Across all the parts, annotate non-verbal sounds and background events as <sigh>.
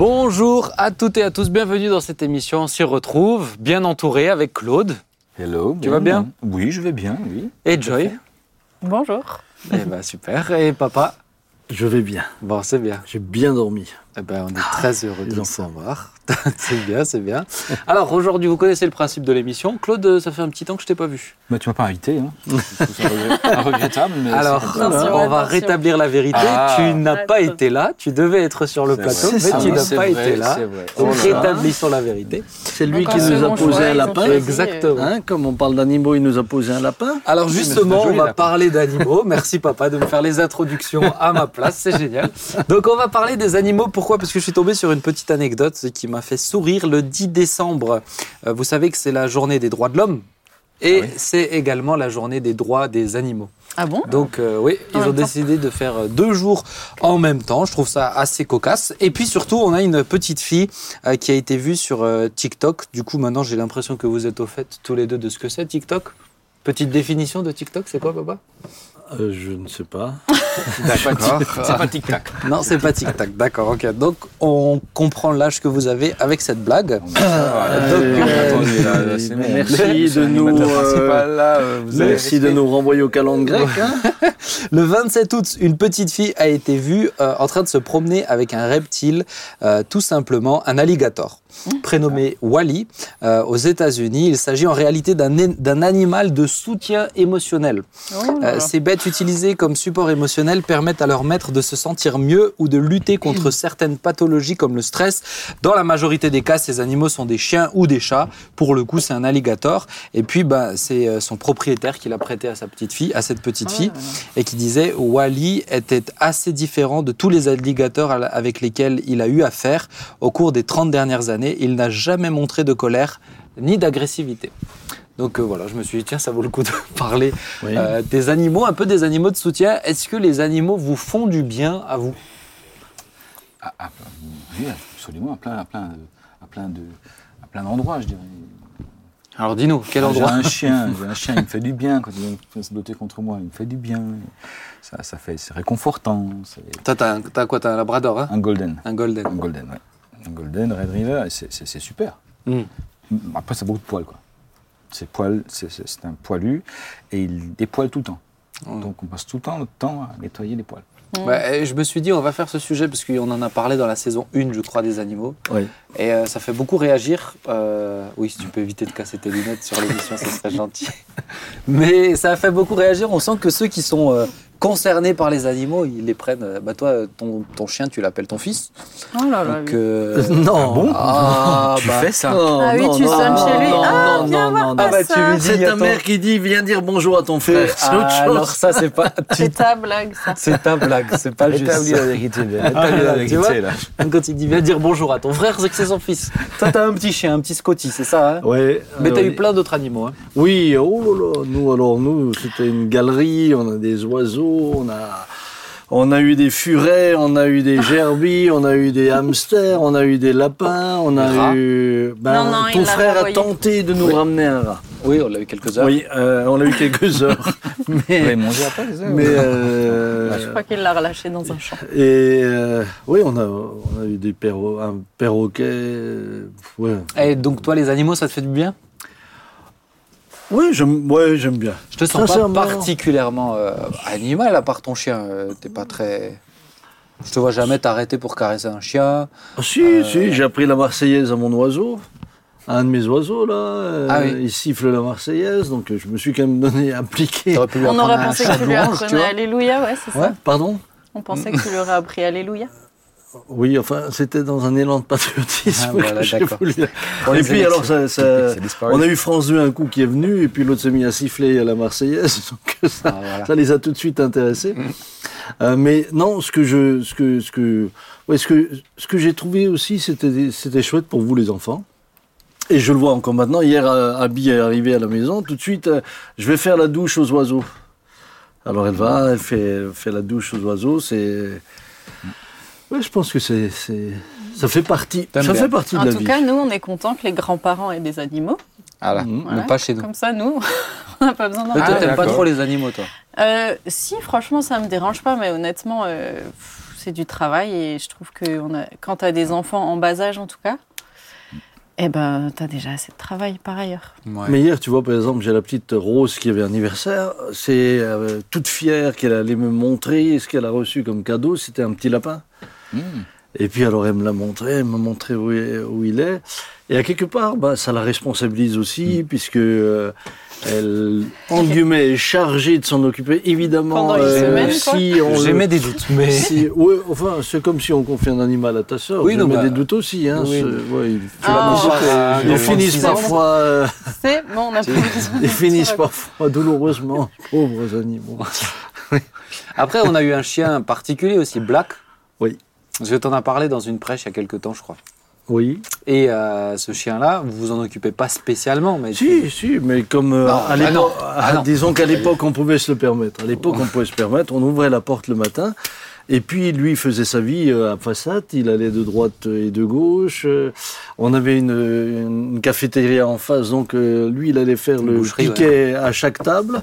Bonjour à toutes et à tous, bienvenue dans cette émission. On s'y retrouve, bien entouré avec Claude Hello. Tu vas bien? Oui, je vais bien, oui. et Joy? Bonjour. Eh ben super. Et papa? Je vais bien. Bon, c'est bien. J'ai bien dormi. Eh ben, on est très heureux de les le savoir. <laughs> c'est bien, c'est bien. Alors aujourd'hui, vous connaissez le principe de l'émission. Claude, ça fait un petit temps que je t'ai pas vu. Mais tu m'as pas invité, hein. <laughs> Regrettable, mais Alors. Attention, on va rétablir la vérité. Ah. tu n'as pas été là. Tu devais être sur le plateau, mais tu ça. n'as pas vrai, été là. c'est vrai. Donc Oh rétablissons la vérité. C'est lui Donc, qui nous a posé choix, un lapin. Exactement. Hein, comme on parle d'animaux, il nous a posé un lapin. Alors justement, on va parler d'animaux. <laughs> Merci papa de me faire les introductions à ma place, c'est génial. Donc on va parler des animaux. Pourquoi? Parce que je suis tombé sur une petite anecdote qui m'a fait sourire. Le 10 décembre, euh, vous savez que c'est la journée des droits de l'homme. Et Ah oui. c'est également la journée des droits des animaux. Ah bon? Donc euh, oui, ils ont décidé de faire euh, deux jours en même temps. Je trouve ça assez cocasse. Et puis surtout, on a une petite fille euh, qui a été vue sur euh, TikTok. Du coup, maintenant, j'ai l'impression que vous êtes au fait tous les deux de ce que c'est TikTok? Petite définition de TikTok, c'est quoi, papa? Euh, je ne sais pas. <laughs> D'accord. C'est pas tic-tac. Non, c'est pas TikTok. D'accord, ok. Donc, on comprend l'âge que vous avez avec cette blague. Merci de nous, Merci de nous renvoyer au calendrier grec. Hein <laughs> Le 27 août, une petite fille a été vue euh, en train de se promener avec un reptile, euh, tout simplement un alligator, prénommé Wally, euh, aux États-Unis. Il s'agit en réalité d'un animal de soutien émotionnel. Oh Euh, ces bêtes utilisées comme support émotionnel permettent à leur maître de se sentir mieux ou de lutter contre certaines pathologies comme le stress. Dans la majorité des cas, ces animaux sont des chiens ou des chats. Pour le coup, c'est un alligator. Et puis, bah, c'est euh, son propriétaire qui l'a prêté à sa petite fille, à cette petite fille, et qui disait Wally était assez différent de tous les alligators avec lesquels il a eu affaire au cours des 30 dernières années. Il n'a jamais montré de colère ni d'agressivité. Donc euh, voilà, je me suis dit, tiens, ça vaut le coup de <laughs> parler Oui. euh, des animaux, un peu des animaux de soutien. Est-ce que les animaux vous font du bien à vous? Ah, ah, oui, absolument, à plein, à plein, à plein de, à plein d'endroits, je dirais. Alors dis-nous, quel J'ai endroit un <laughs> chien, j'ai un chien, il me fait du bien quand il vient se doter contre moi, il me fait du bien. Ça, ça fait, c'est réconfortant. Toi, t'as t'as quoi T'as un labrador, hein? Un golden, Un golden. un golden, ouais. Golden, Red River, c'est, super. Hmm. Après, c'est beaucoup de poils, quoi. C'est poil, un poilu et il dépoile tout le temps. Hmm. Donc on passe tout le temps notre temps à nettoyer les poils. Bah, et je me suis dit, on va faire ce sujet parce qu'on en a parlé dans la saison 1, je crois, des animaux. Oui. Et euh, ça fait beaucoup réagir. Euh, oui, si tu peux éviter de casser tes lunettes sur l'émission, ce serait gentil. <laughs> Mais ça a fait beaucoup réagir. On sent que ceux qui sont euh, concernés par les animaux, ils les prennent. euh, Bah, toi, ton, ton chien, tu l'appelles ton fils. Oh là là. Donc, oui. euh, <laughs> non. bon Ah, Tu bah, fais ça Non, Ah oui, non, tu non, sonnes non, chez lui. non, Ah, non, viens non, voir non, Ah bah, tu ça. lui dis, C'est ta attends. mère qui dit viens dire bonjour à ton frère. C'est autre Ah, chose. alors ça, c'est pas. <laughs> C'est ta blague, ça. C'est ta blague, c'est pas juste. Établis la vérité. Ah, Établis la vérité, là. Quand il dit viens dire bonjour à ton frère, c'est que c'est son fils. Toi, t'as un petit chien, un petit Scotty, c'est ça, hein? Ouais, Mais euh, t'as oui. eu plein d'autres animaux. Hein. Oui, oh là là, nous alors nous c'était une galerie, on a des oiseaux, on a on a eu des furets, on a eu des <laughs> gerbilles, on a eu des hamsters, on a eu des lapins, on a eu ben, Non, non, il ton l'a frère a tenté de nous ramener un rat. Oui, on a eu quelques heures. Oui, euh, on a eu quelques <laughs> heures. Mais mangé après, ça mais euh, Je crois qu'il l'a relâché dans un champ. et euh, oui, on a on a eu des perro un perroquet ouais. Et donc, toi, les animaux, ça te fait du bien? Oui, j'aime ouais, bien. Je te sens pas particulièrement euh, animal, à part ton chien. euh, T'es pas très. Je te vois jamais t'arrêter pour caresser un chien. Ah, si, si, j'ai appris la Marseillaise à mon oiseau. À un de mes oiseaux, là. euh, Ah oui. Il siffle la Marseillaise, donc euh, je me suis quand même donné appliqué. T'aurais pu lui On aurait pensé que tu lui apprenais. Alléluia, ouais, c'est Ouais. ça. Pardon? On pensait que tu lui aurais appris Alléluia. Oui, enfin, c'était dans un élan de patriotisme. Ah, voilà, que Et puis, alors, ça, ça- on a eu France 2 un coup qui est venu, et puis l'autre s'est mis à siffler à la Marseillaise, <laughs> donc ça, Ah, voilà. ça les a tout de suite intéressés. Euh, mais non, ce que je, ce que, ce que, ouais, ce que, ce que j'ai trouvé aussi, c'était, c'était chouette pour vous les enfants. Et je le vois encore maintenant. Hier, euh, Abby est arrivée à la maison. Tout de suite, euh, je vais faire la douche aux oiseaux. Alors elle va, elle fait, elle fait la douche aux oiseaux. C'est, ouais, je pense que c'est, c'est, ça fait partie, ça bien. fait partie En de la tout vie. cas, nous, on est contents que les grands-parents aient des animaux. Mhm. Mais Voilà. pas chez nous. Comme ça, nous, <laughs> on n'a pas besoin d'en Toi, t'aimes pas trop les animaux, toi? Euh, si, franchement, ça me dérange pas, mais honnêtement, euh, pff, c'est du travail et je trouve que on a, quand tu as des enfants en bas âge en tout cas, eh ben, tu as déjà assez de travail par ailleurs. Ouais. Mais hier, tu vois, par exemple, j'ai la petite Rose qui avait anniversaire. C'est euh, toute fière qu'elle allait me montrer ce qu'elle a reçu comme cadeau. C'était un petit lapin. Mmh. Et puis alors elle me l'a montré, elle m'a montré où, il- où il est. Et à quelque part, bah, ça la responsabilise aussi, puisque euh, elle, en guillemets, est chargée de s'en occuper. Évidemment, semaine, quoi. si on J'aimais des doutes, mais. si, ouais, enfin, c'est comme si on confie un animal à ta sœur. Oui, mais bah, des doutes aussi. Hein, oui. ouais, Ah. euh, ils dans finissent parfois, euh, C'est bon, on a plus besoin de ils finissent parfois douloureusement, <laughs> pauvres animaux. Après, on a eu un chien particulier aussi, Black. Oui. Je t'en ai parlé dans une prêche il y a quelques temps, je crois. Oui. Et euh, ce chien-là, vous vous en occupez pas spécialement, mais Si, si, mais comme euh, Non, à ah l'époque, ah disons qu'à l'époque on pouvait se le permettre. À l'époque on pouvait se permettre, on ouvrait la porte le matin. Et puis lui il faisait sa vie euh, à façade, il allait de droite et de gauche. On avait une, une cafétéria en face, donc lui il allait faire Une le piquet à chaque table.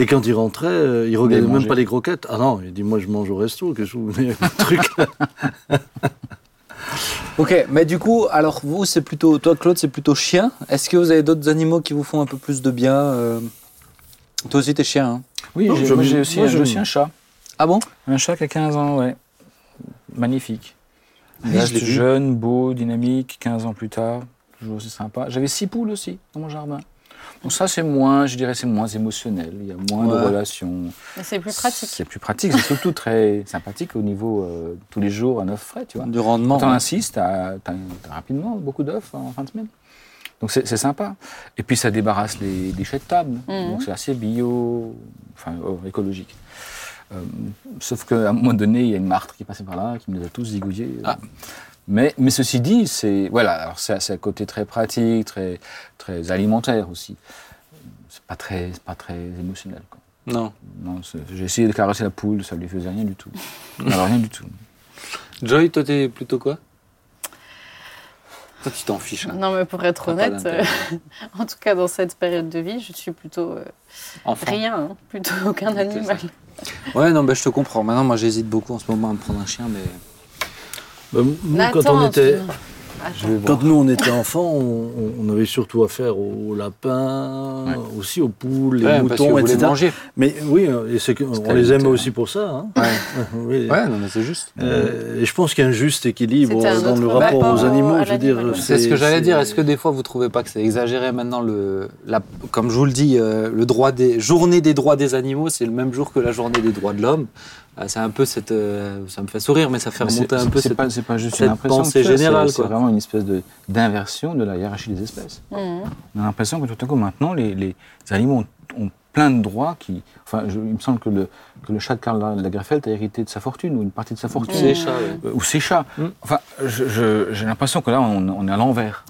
Et quand il rentrait, euh, il regardait même manger. pas les croquettes. Ah non, il dit moi je mange au resto, qu'est-ce que vous venez avec truc <laughs> Ok, mais du coup, alors vous, c'est plutôt, toi Claude, c'est plutôt chien. Est-ce que vous avez d'autres animaux qui vous font un peu plus de bien euh? Toi aussi, t'es chien. Hein? Oui, j'ai- j'aime- moi, j'ai aussi, aussi un chat. ah bon? Un chat qui a 15 ans, ouais. Magnifique. Il Oui, reste je jeune, beau, dynamique, 15 ans plus tard. Toujours aussi sympa. J'avais six poules aussi dans mon jardin. Donc ça, c'est moins, je dirais, c'est moins émotionnel. Il y a moins Ouais. de relations. Mais c'est plus pratique. C'est plus pratique. C'est surtout très sympathique au niveau euh, tous les jours, un œuf frais, tu vois. Du rendement. Quand on ouais. insiste, t'as as, rapidement beaucoup d'œufs en fin de semaine. Donc c'est sympa. Et puis ça débarrasse les déchets de table. Mhm. Donc c'est assez bio, enfin euh, écologique. Euh, sauf qu'à un moment donné, il y a une martre qui passait par là, qui me les a tous zigouillés. Ah. Mais, mais ceci dit, c'est voilà, c'est un côté très pratique, très, très alimentaire aussi. C'est pas très, c'est pas très émotionnel. Quoi. Non. Non, j'ai essayé de caresser la poule, ça lui faisait rien du tout. <laughs> Alors rien du tout. Joy, toi, t'es plutôt quoi? Toi, tu t'en fiches. hein. Non, mais pour être honnête, euh, <laughs> en tout cas dans cette période de vie, je suis plutôt euh, rien, hein, plutôt <laughs> aucun animal. Ouais, non, bah, je te comprends. Maintenant, moi, j'hésite beaucoup en ce moment à me prendre un chien, mais. Bah, Nous, quand on était. Quand nous on était enfants, on, on avait surtout affaire aux lapins, Ouais. aussi aux poules, les Ouais, parce que moutons, etc. manger. Mais oui, euh, et c'est que, on les aime alimentaire. aussi pour ça. Hein. Ouais. <laughs> Oui. Ouais, non, mais c'est juste. Euh, et je pense qu'il y a un juste équilibre dans le rapport aux au- animaux. à Je veux dire, l'animal. C'est ce que j'allais dire. Est-ce que des fois vous trouvez pas que c'est exagéré maintenant le, la, comme je vous le dis, euh, le droit des journée des droits des animaux, c'est le même jour que la journée des droits de l'homme. Euh, c'est un peu cette, euh, ça me fait sourire, mais ça fait Mais remonter c'est- un peu C'est cette. pas, c'est pas juste cette une impression. pensée générale, c'est- vraiment une espèce de- d'inversion de la hiérarchie des espèces. Mhm. On a l'impression que tout à coup, maintenant, les, les animaux ont, ont plein de droits qui. Enfin, je- il me semble que le, que le chat de Karl Lagerfeld a hérité de sa fortune, ou une partie de sa fortune. Euh, Ou ses chats. Mm. Enfin, je- je- j'ai l'impression que là, on, on est à l'envers.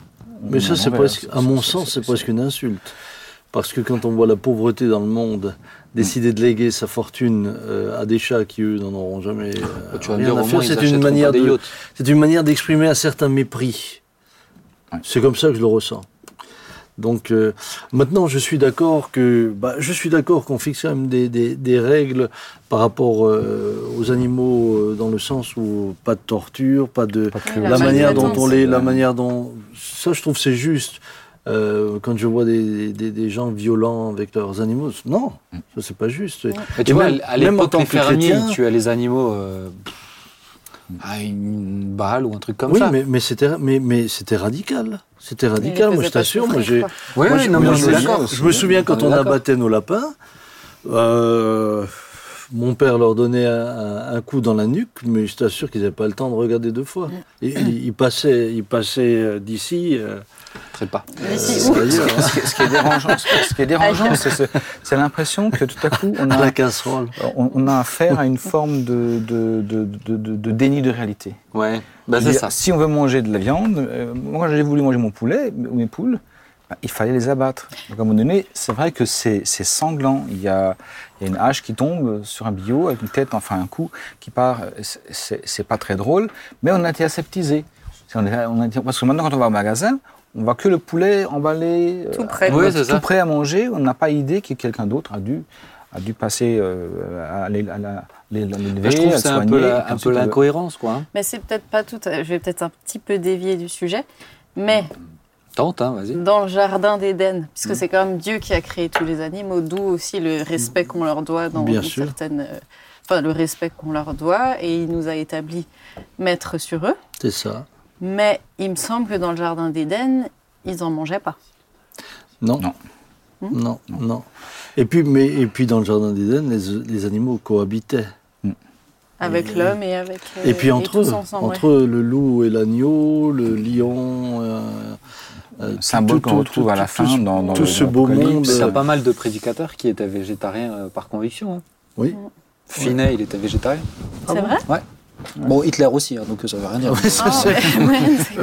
On Mais ça, c'est presque, à mon sens, c'est presque une insulte. Parce que quand on voit la pauvreté dans le monde, décider de léguer sa fortune euh, à des chats qui, eux, n'en auront jamais euh, Tu vas me rien dire, à faire, c'est une manière de, yachts. C'est une manière d'exprimer un certain mépris. Ouais. C'est comme ça que je le ressens. Donc euh, maintenant, je suis d'accord que bah, je suis d'accord qu'on fixe quand même des, des- des règles par rapport euh, aux animaux euh, dans le sens où pas de torture, pas de Pas de cruauté. la manière dont on les, la manière dont ça, je trouve c'est juste. Euh, quand je vois des, des, des gens violents avec leurs animaux, non, ça c'est pas juste. Mais tu Et vois, même- à l'époque, tant les fermiers, chrétien- ils tuaient les animaux euh, à une balle ou un truc comme oui, ça. mais, mais c'était mais, mais c'était radical. C'était radical, moi je t'assure. Moi j'ai. Ouais, Moi, non, mais moi, je je me souviens quand On abattait nos lapins, euh, mon père leur donnait un, coup dans la nuque, mais je t'assure qu'ils n'avaient pas le temps de regarder deux fois. Et, ils il passaient, ils passaient d'ici. euh, Très pas. Euh, <laughs> Ce qui, est- ce qui est dérangeant, ce qui est dérangeant, c'est ce- c'est l'impression que tout à coup, on a, la casserole. on, on a affaire à une forme de, de, de, de- de- de déni de réalité. Ouais, bah c'est ça. Si on veut manger de la viande, euh, moi j'ai voulu manger mon poulet ou mes poules, bah, il fallait les abattre. Donc à un moment donné, c'est vrai que c'est c'est sanglant. Il y, a, il y a une hache qui tombe sur un bio avec une tête, enfin un coup qui part. C'est- C'est c'est pas très drôle, mais on a été aseptisé. On on a parce que maintenant, quand on va au magasin, on voit que le poulet emballé, euh, Tout prêt. Oui, tout ça. prêt à manger. On n'a pas idée que quelqu'un d'autre a dû a dû passer euh, à à l'élever, Bah, je trouve à c'est un peu la- un peu l'incohérence, quoi. hein. Mais c'est peut-être pas tout. Je vais peut-être un petit peu dévier du sujet. Mais Tente, hein, vas-y. dans le jardin d'Éden, Mm. puisque c'est quand même Dieu qui a créé tous les animaux, d'où aussi le respect qu'on leur doit dans Bien une sûr. certaine. euh, Enfin, le respect qu'on leur doit, et il nous a établi maître sur eux. C'est ça. Mais il me semble que dans le jardin d'Éden, ils n'en mangeaient pas. Non. Non. Non, non. Et puis, mais, et puis dans le jardin d'Éden, les, les animaux cohabitaient. Avec Et- l'homme et avec. euh, Et puis entre tous eux, ensemble, ouais. entre le loup et l'agneau, le lion, euh, euh, symbole qu'on tout- retrouve à la tout- fin tout- dans, dans tout le- ce dans beau monde. Il y a euh, pas mal de prédicateurs qui étaient végétariens euh, par conviction. hein. Oui. Finet, il était végétarien. C'est bon vrai? Bon, Hitler aussi, hein, donc ça veut rien dire. Ouais, ça, Ah, ouais,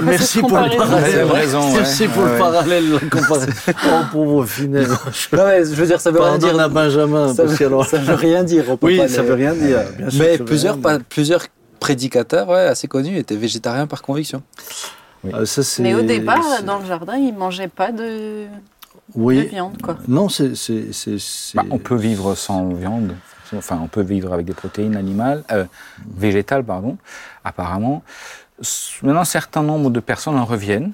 Merci pour le parallèle. Raison, ouais. Merci pour Ouais, le parallèle, la comparaison. <laughs> Oh, pauvre Finet. Non, mais je veux dire, ça veut rien Pardonne dire. à Benjamin. Ça veut, ça veut rien dire. on peut Oui, pas ça les- veut rien dire. bien sûr, Mais ça plusieurs, rien pas- dire. plusieurs prédicateurs ouais, assez connus étaient végétariens par conviction. Ah, ça, c'est- Mais au départ, dans le jardin, ils ne mangeaient pas de, de oui. viande, quoi. Non, c'est. c'est- c'est- c'est- Bah, on peut vivre sans viande. On peut vivre avec des protéines animales, euh, végétales, pardon, apparemment. Maintenant, un certain nombre de personnes en reviennent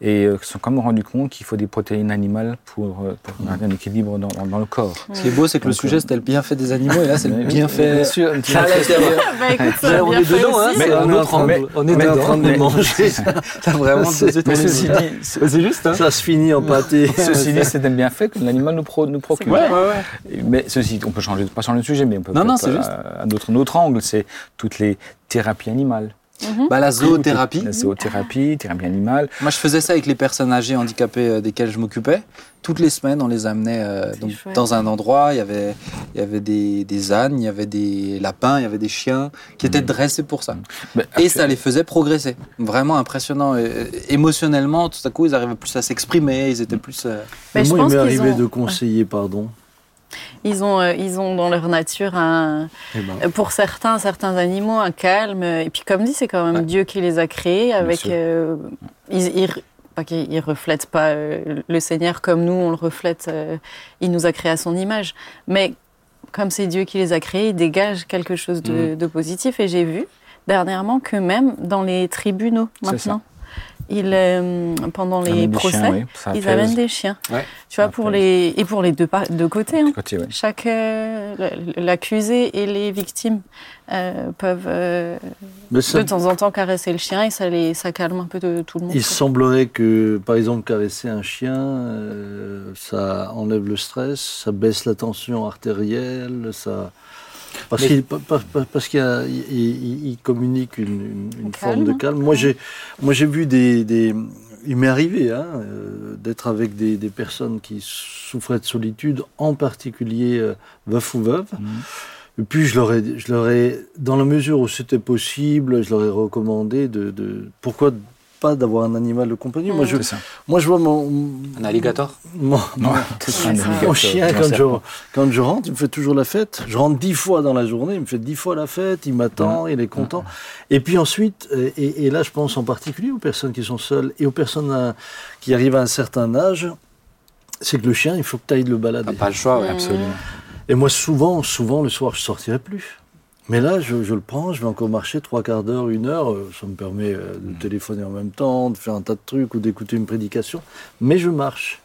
et euh, se sont quand même rendus compte qu'il faut des protéines animales pour, euh, pour garder un équilibre dans, dans- dans le corps. Ce qui est beau, c'est que le Donc, sujet euh, c'était le bienfait des animaux, et là c'est le <laughs> bienfait. bien sûr, un petit à bienfait. l'intérieur. Bah, on bien est fait dedans, hein, Mais un on est autre en train de- angle. On est on est en dedans. train de <laughs> manger. T'as vraiment Mais ceci dit, <laughs> C'est juste, hein Ça se finit en pâté. ceci dit, c'est un bienfait que l'animal nous, pro- nous procure. Mais ceci, on peut changer, pas changer de sujet, mais on peut Non, non, c'est juste. un autre angle, c'est toutes les thérapies animales. Bah, la zoothérapie. La zoothérapie, thérapie animale. Moi, je faisais ça avec les personnes âgées handicapées euh, desquelles je m'occupais. Toutes les semaines, on les amenait euh, donc, dans un endroit. Il y avait, il y avait des, des ânes, il y avait des lapins, il y avait des chiens qui étaient dressés pour ça. Et ça les faisait progresser. Vraiment impressionnant. Et, euh, émotionnellement, tout à coup, ils arrivaient plus à s'exprimer. Ils étaient plus. euh, Mais je Moi, il m'est arrivé ont- de conseiller, pardon. Ils ont, euh, ils ont dans leur nature un, Eh ben, pour certains, certains animaux, un calme. Et puis, comme dit, c'est quand même Ouais. Dieu qui les a créés avec. euh, ils, ils- pas qu'ils ils reflètent pas euh, le Seigneur comme nous, on le reflète. il nous a créés à son image. Mais comme c'est Dieu qui les a créés, ils dégagent quelque chose de, de positif. Et j'ai vu dernièrement que même dans les tribunaux maintenant, ils, euh, pendant les procès, chiens, oui, ça ils amènent des chiens. Ouais. Tu vois, Ça pour les et pour les deux, côtés. hein. Côté, ouais. Chaque euh, l'accusé et les victimes euh, peuvent euh, ça- de temps en temps caresser le chien et ça les ça calme un peu de tout le monde. il quoi. semblerait que, par exemple, caresser un chien, euh, ça enlève le stress, ça baisse la tension artérielle, ça. Parce Mais- qu'il pa- pa- pa- parce qu'il y a- il- il- il communique une, une- une Un forme de calme. Moi, j'ai, moi, j'ai vu des, des- il m'est arrivé hein, euh, d'être avec des, des personnes qui souffraient de solitude, en particulier euh, veufs ou veuves. Mhm. Et puis je leur ai, je leur ai, dans la mesure où c'était possible, je leur ai recommandé de, de pourquoi pas d'avoir un animal de compagnie. Moi, je, C'est ça. moi, je vois mon, Un alligator mon, Non, <laughs> alligator, mon chien, quand je, quand je rentre, il me fait toujours la fête. Je rentre dix fois dans la journée, il me fait dix fois la fête, il m'attend, il est content. Et puis ensuite, et, et là je pense en particulier aux personnes qui sont seules et aux personnes euh, qui arrivent à un certain âge, c'est que le chien, il faut que tu ailles le balader. T'as pas le choix, ouais. Absolument. Et moi, souvent, souvent, le soir, je sortirai plus. Mais là, je, je le prends, je vais encore marcher trois quarts d'heure, une heure. euh, Ça me permet euh, de Mm. téléphoner en même temps, de faire un tas de trucs ou d'écouter une prédication. Mais je marche.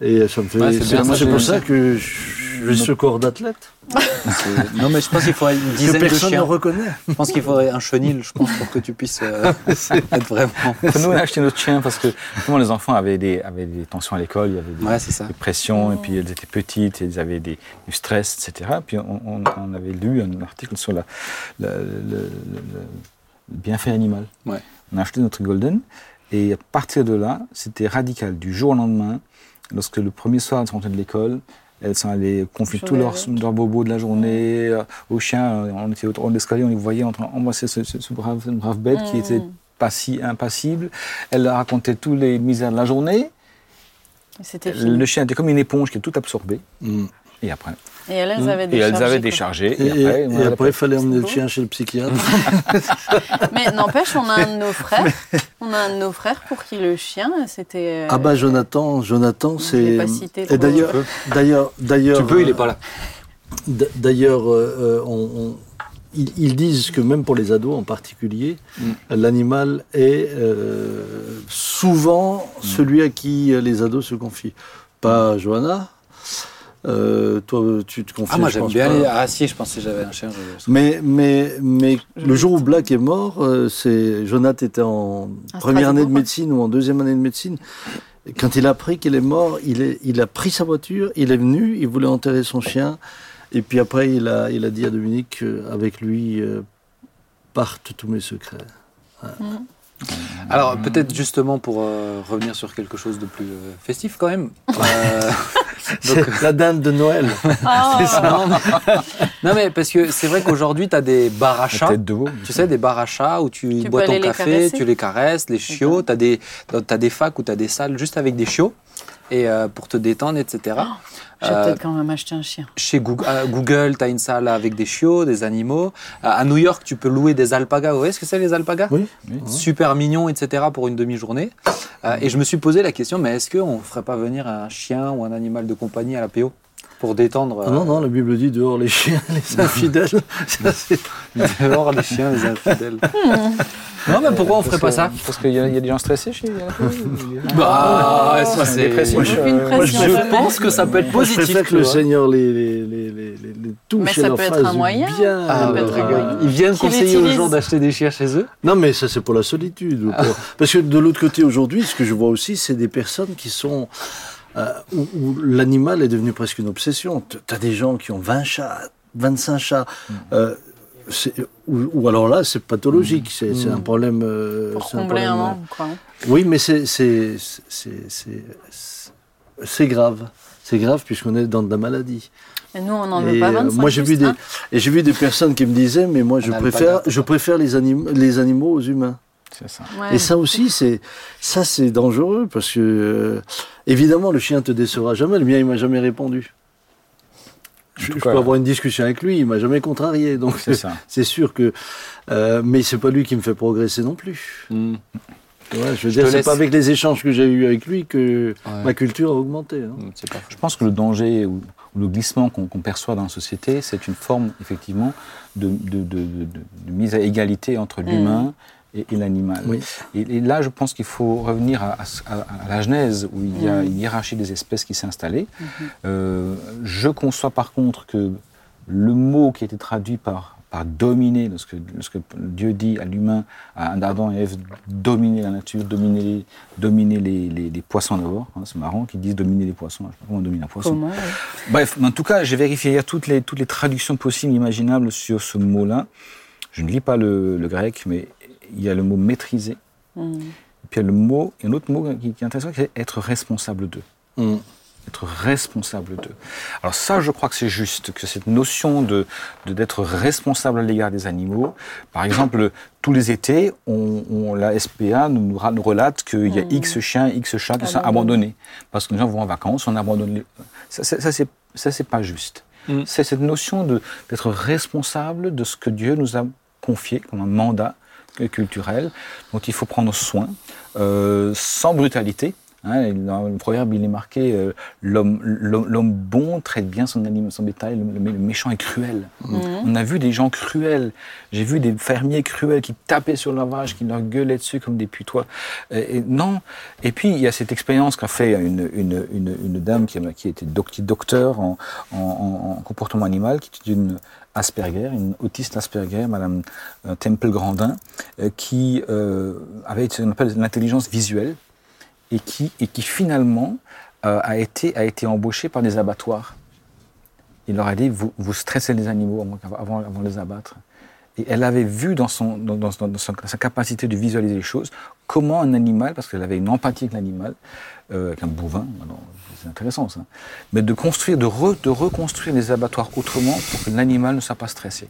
Et ça me fait. Ouais, c'est c'est bien, moi, ça, c'est pour ça que j'ai ce corps d'athlète C'est- Non, mais je pense qu'il faudrait une que dizaine de personne ne chiens. reconnaît. Je pense qu'il faudrait un chenil, je pense, pour que tu puisses euh, <laughs> être vraiment. Nous, on a acheté notre chien parce que justement, les enfants avaient des, avaient des tensions à l'école, il y avait des, Ouais, c'est ça. des pressions, et puis elles étaient petites, et ils avaient des, du stress, etc. Puis on, on- on avait lu un article sur la, la- le, le- le- le bienfait animal. Ouais. On a acheté notre Golden, et à partir de là, c'était radical. Du jour au lendemain, lorsque le premier soir, elles sont rentrées de l'école, elles sont allées confier tous leurs, bobos de la journée euh, aux chiens. Euh, On était au de l'escalier, on les voyait en train d'embrasser ce, ce- ce brave, cette brave bête qui Mm. était passi, impassible. Elle leur racontait tous les misères de la journée. Le chien était comme une éponge qui a tout absorbé. Mm. Et après Et elles Mm. avaient Et déchargé. elles avaient quoi. déchargé. Et, Et, après, et il fallait emmener le chien chez le psychiatre. <laughs> Mais n'empêche, on a un de nos <laughs> frères. On a un de nos frères pour qui le chien, c'était. euh, ah bah Jonathan, Jonathan, c'est. Et d'ailleurs, d'ailleurs, d'ailleurs. Tu peux, il euh, est pas là. D- D'ailleurs, euh, euh, on- on- ils, ils disent que même pour les ados en particulier, Mm. l'animal est euh, souvent celui à qui euh, les ados se confient. Pas Johanna. Euh, toi, tu te confies. Ah, moi j'aime bien pas. les. Ah, si, je pensais que j'avais un chien. je- Mais, mais, mais Je le jour où. Black est mort, euh, c'est Jonathan était en À première année de médecine ou en deuxième année de médecine. Quand il a appris qu'il est mort, il, est, il a pris sa voiture, il est venu, il voulait enterrer son chien. Et puis après, il a, il a dit à Dominique qu'avec lui euh, partent tous mes secrets. Alors, peut-être justement pour euh, revenir sur quelque chose de plus euh, festif quand même. <laughs> Euh, donc, La dinde de Noël. <laughs> Ah, non, mais, non, mais parce que c'est vrai qu'aujourd'hui, tu as des bars à chats. tête de veau. Tu sais, des bars à chats où tu, Tu bois ton les café, tu les caresses, les chiots. Tu as, des t'as des facs où tu as des salles juste avec des chiots et euh, pour te détendre, etc. Je vais Euh, peut-être quand même acheter un chien. Chez Google, à Google tu as une salle avec des chiots, des animaux. À à New York, tu peux louer des alpagas. Vous voyez ce que c'est les alpagas? Oui. Super mignons, etc. pour une demi-journée. Euh, et je me suis posé la question, mais est-ce qu'on ne ferait pas venir un chien ou un animal de compagnie à la PO pour détendre Ah non, non, la Bible dit dehors les chiens, <laughs> les infidèles. <laughs> Ça, c'est- euh, dehors les chiens, les infidèles Non, mais pourquoi on ferait pas ça? Parce qu'il y, y a des gens stressés chez <laughs> Bah, ça, c'est-. Moi, je- euh, moi, je pression. Je pense que ça peut être Moi, je positif. préfère que le. Seigneur les, les, les, les, les, les touche Mais ça peut être un moyen. bien. Ah, peut être. Ils viennent conseiller aux gens d'acheter des chiens chez eux. Non, mais ça, c'est pour la solitude. pour- Parce que de l'autre côté, aujourd'hui, ce que je vois aussi, c'est des personnes qui sont. Euh, où, où l'animal est devenu presque une obsession. Tu as des gens qui ont 20 chats, 25 chats. euh, c'est- ou, ou alors là, c'est pathologique. C'est c'est un problème. euh, Pour un combler un problème, manque, quoi. Oui, mais c'est grave. C'est grave puisqu'on est dans de la maladie. Et nous, on n'en Et, veut pas euh, 25. moi j'ai vu des et j'ai vu des personnes qui me disaient mais moi je préfère alpaga. je préfère les animaux les animaux aux humains. C'est ça. Ouais. Et ça aussi c'est ça c'est dangereux parce que euh, évidemment le chien te décevra jamais. Le mien il m'a jamais répondu. Je, peux avoir une discussion avec lui, il m'a jamais contrarié donc <laughs> C'est sûr que euh, mais c'est pas lui qui me fait progresser non plus. Ouais, je veux Je dire c'est pas avec les échanges que j'ai eus avec lui que Ouais. ma culture a augmenté. hein. Mm, pas Je pense que le danger ou, ou le glissement qu'on perçoit dans la société, c'est une forme effectivement de, de- de- de- de- de mise à égalité entre l'humain et, et l'animal. Oui. Et, et là, je pense qu'il faut revenir à, à- à- à la Genèse, où il y a une hiérarchie des espèces qui s'est installée. Euh, je conçois par contre que le mot qui a été traduit par, par dominer, lorsque, lorsque Dieu dit à l'humain, à Adam et Ève, dominer la nature, dominer les, dominer les, les- les poissons d'abord. hein, c'est marrant qu'ils disent dominer les poissons. Je sais pas comment on domine un poisson. Comment ouais. Bref, mais en tout cas, j'ai vérifié hier toutes les, toutes les traductions possibles, imaginables sur ce mot-là. Je ne lis pas le, le grec, mais il y a le mot maîtriser. Hmm. Et puis il y a le mot, il y a un autre mot qui, qui est intéressant, qui est être responsable d'eux. Mm. Être responsable d'eux. Alors ça, je crois que c'est juste, que cette notion de d'être responsable à l'égard des animaux, par exemple, tous les étés, on, on- la SPA nous, nous relate qu'il y a Mhm. X chiens, X chats qui sont Abandonnés. abandonnés. Parce que les gens vont en vacances, on abandonne les... Ça, c'est- ça, c'est ça, c'est pas juste. C'est cette notion de- d'être responsable de ce que Dieu nous a confié comme un mandat culturel dont il faut prendre soin, euh, sans brutalité. Hein, dans le proverbe, il est marqué euh, l'homme bon traite bien son animal, son bétail, le, le- méchant est cruel. On a vu des gens cruels. J'ai vu des fermiers cruels qui tapaient sur leurs vaches, qui leur gueulaient dessus comme des putois. Et, et non. Et puis il y a cette expérience qu'a fait une, une, une, une dame qui, a- qui était doc- docteur en, en, en- en comportement animal, qui est une Asperger, une autiste Asperger, Madame euh, Temple Grandin, euh, qui euh, avait ce qu'on appelle l'intelligence visuelle et qui, et qui finalement a, été, a été embauchée par des abattoirs. Il leur a dit, vous, vous stressez les animaux avant, avant, de les abattre. Et elle avait vu dans, son, dans, sa capacité de visualiser les choses, comment un animal, parce qu'elle avait une empathie avec l'animal, avec un bovin, c'est intéressant ça, mais de construire, de, re- de reconstruire les abattoirs autrement pour que l'animal ne soit pas stressé.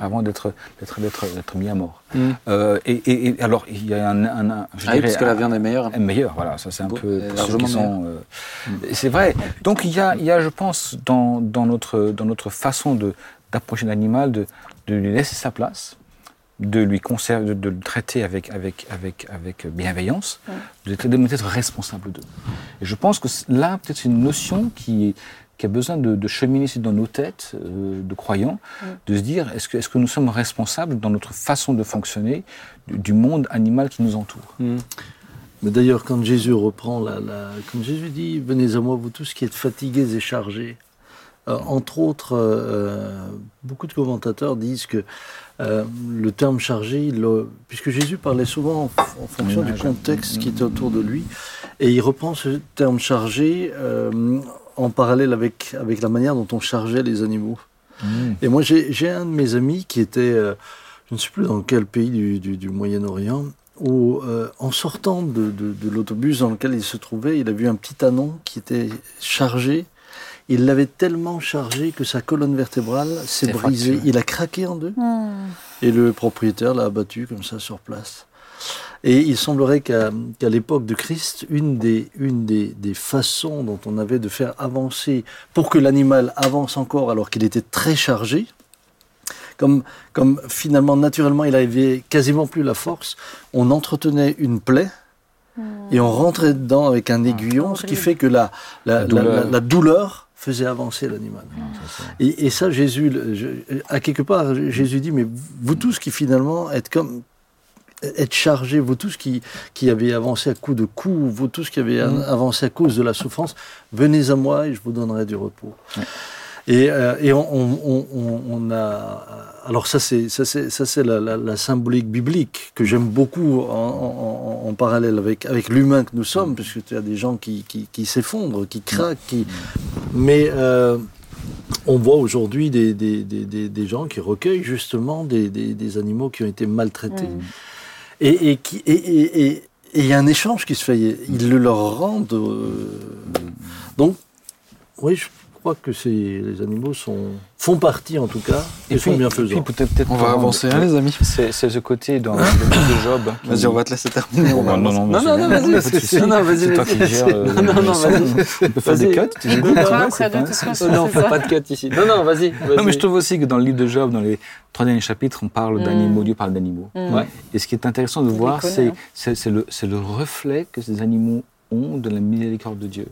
avant d'être d'être d'être d'être mis à mort. Mm. Euh, et, et- et alors il y a un, un, un- je Ah oui, dirais, parce que la viande est meilleure. meilleure, voilà, ça c'est un peu euh, C'est vrai. Donc il y a, il y a, je pense, dans, dans notre dans notre façon de d'approcher l'animal, de, de lui laisser sa place, de lui conserver, de, de le traiter avec avec avec avec bienveillance, de de nous être responsable d'eux. Et je pense que là, peut-être c'est une notion qui qui a besoin de, de cheminer dans nos têtes euh, de croyants, de se dire est-ce que, est-ce que nous sommes responsables dans notre façon de fonctionner du, du monde animal qui nous entoure? Mm. Mais d'ailleurs, quand Jésus reprend la, la- quand Jésus dit Venez à moi, vous tous qui êtes fatigués et chargés, euh, entre autres, euh, beaucoup de commentateurs disent que euh, le terme chargé, il puisque Jésus parlait souvent en, fonction du contexte qui était autour de lui, et il reprend ce terme chargé euh, en parallèle avec, avec la manière dont on chargeait les animaux. Et moi, j'ai un de mes amis qui était, euh, je ne sais plus dans quel pays du, du- du Moyen-Orient, où, en sortant de, de- de l'autobus dans lequel il se trouvait, il a vu un petit anon qui était chargé. Il l'avait tellement chargé que sa colonne vertébrale s'est brisée. fracturé. Il a craqué en deux. Hmm. Et le propriétaire l'a abattu comme ça sur place. Et il semblerait qu'à l'époque de Christ, une, des, une des, des façons dont on avait de faire avancer, pour que l'animal avance encore alors qu'il était très chargé, comme, comme finalement naturellement il avait quasiment plus la force, on entretenait une plaie et on rentrait dedans avec un aiguillon, ce qui fait que la, la, La la- douleur. Faisait avancer l'animal. Et, et ça, Jésus, je- à quelque part, Jésus dit, mais vous tous qui finalement êtes comme êtes chargés, vous tous qui, qui avez avancé à coup de coups, vous tous qui avez Mm. avancé à cause de la souffrance, venez à moi et je vous donnerai du repos. Ouais. Et, euh, et on, on- on- on- on a, alors ça c'est ça c'est ça c'est la, la- la symbolique biblique que j'aime beaucoup en, en- en- parallèle avec avec l'humain que nous sommes, parce que tu as des gens qui, qui, qui s'effondrent, qui craquent, qui, mais euh, on voit aujourd'hui des, des, des, des- des gens qui recueillent justement des, des, des animaux qui ont été maltraités. Et et qui- et- et- et- et il y a un échange qui se fait. Ils le leur rendent. euh, donc, oui, je crois que les animaux sont, font partie en tout cas et, sont puis, bienfaisants. et puis peut-être, peut-être On va avancer, hein, les amis. C'est, c'est ce côté dans le <laughs> livre de Job. Vas-y, on va te laisser terminer. Non, non, non, non, non, vas-y. C'est toi qui gères, euh, Non, non, vas-y. On peut faire des cuts, Non, on c'est fait pas de cut ici. Non, non, vas-y. Non, mais je trouve aussi que dans le livre de Job, dans les trois derniers chapitres, on parle Mm. d'animaux, Dieu parle d'animaux. Mm. Et ce qui est intéressant de voir, c'est le reflet que ces animaux ont de la miséricorde de Dieu.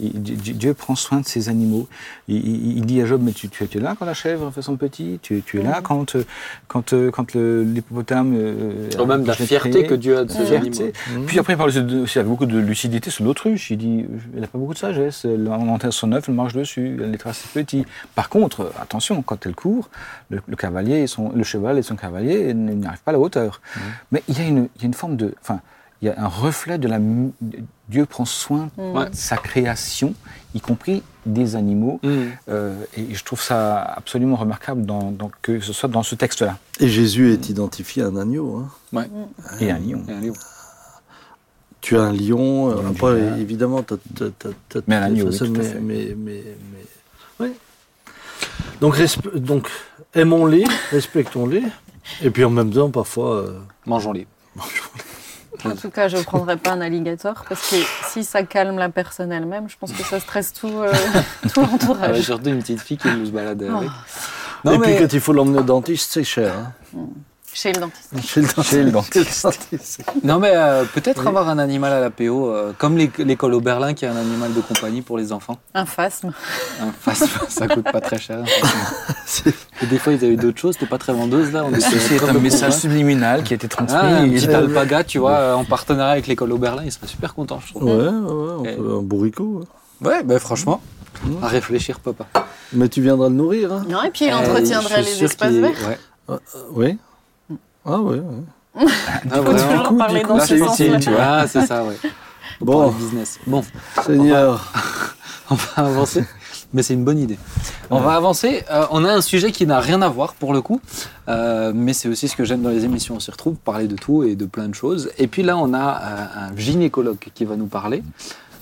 Dieu prend soin de ces animaux. Il, dit à Job, mais tu, es là quand la chèvre fait son petit Tu, tu es là quand, euh, quand, euh, quand l'hippopotame... euh, Ou même de la fierté créé. que Dieu a de ses fierté. animaux. Mhm. Puis après, il parle aussi, avec beaucoup de lucidité sur l'autruche. Il dit, elle n'a pas beaucoup de sagesse. Elle on enterre son œuf, elle marche dessus, elle les trace petit. Par contre, attention, quand elle court, le, le cavalier, et son, le cheval et son cavalier n- n'y arrivent pas à la hauteur. Mais il y, a une, il y a une forme de, enfin, il y a un reflet de la. Dieu prend soin Mm. De sa création, y compris des animaux. Mm. Euh, et je trouve ça absolument remarquable dans, dans- que ce soit dans ce texte-là. Et Jésus est identifié à un agneau. hein. Et un lion. Et un lion. Tu as un lion, euh, Juda. évidemment, tu as, Mais un agneau, oui, mais, fait. mais, mais, mais- ouais. Donc, donc aimons-les, respectons-les, et puis en même temps, parfois, euh, Mangeons-les. En tout cas, je ne prendrais pas un alligator parce que si ça calme la personne elle-même, je pense que ça stresse tout, euh, <laughs> tout Ah ouais, l'entourage. surtout une petite fille qui nous se balade Oh, avec. et Non, puis mais quand il faut l'emmener au dentiste, c'est cher. hein. Chez le dentiste. Chez le dentiste. Chez le dentiste. dentiste. Non, mais euh, peut-être avoir un animal à la PO, euh, comme l'é- l'école au Berlin qui a un animal de compagnie pour les enfants. Un phasme. Un phasme, <laughs> ça coûte pas très cher. Et des fois, ils avaient d'autres choses, c'était pas très vendeuse là. On C'est un message subliminal qui a été transmis. Ah, un Et- petit alpaga, tu vois, euh, en partenariat avec l'école au Berlin, il serait super content, je trouve. Ouais, ouais, on peut- un bourricot. ouais. Ouais, ben franchement, Mm. à réfléchir, papa. Mais tu viendras le nourrir, hein Non, et puis il Euh, entretiendrait les espaces verts. ouais. Euh, Oui. Ah ouais. ouais. Ah, faut vraiment. toujours parler dans ce sens-là. tu vois. Ah, c'est ça, ouais. <laughs> Bon. business. Bon, Seigneur. on va avancer. Mais c'est une bonne idée. On va avancer. Euh, on a un sujet qui n'a rien à voir pour le coup, Euh, mais c'est aussi ce que j'aime dans les émissions. On s'y retrouve, parler de tout et de plein de choses. Et puis là, on a euh, un gynécologue qui va nous parler.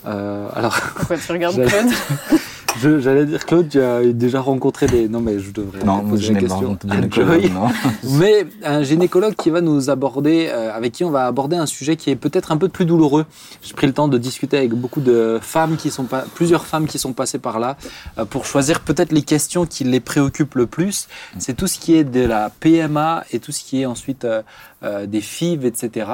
Euh, alors, Pourquoi tu regardes <laughs> Claude? <laughs> J'allais dire, Claude, tu as déjà rencontré des. Non, mais je devrais. Non, poser je n'ai pas question. rencontré de gynécologue, Joy. non. <laughs> Mais un gynécologue qui va nous aborder, euh, avec qui on va aborder un sujet qui est peut-être un peu plus douloureux. J'ai pris le temps de discuter avec beaucoup de femmes qui sont pas, plusieurs femmes qui sont passées par là, euh, pour choisir peut-être les questions qui les préoccupent le plus. C'est tout ce qui est de la PMA et tout ce qui est ensuite euh, des FIV, etc.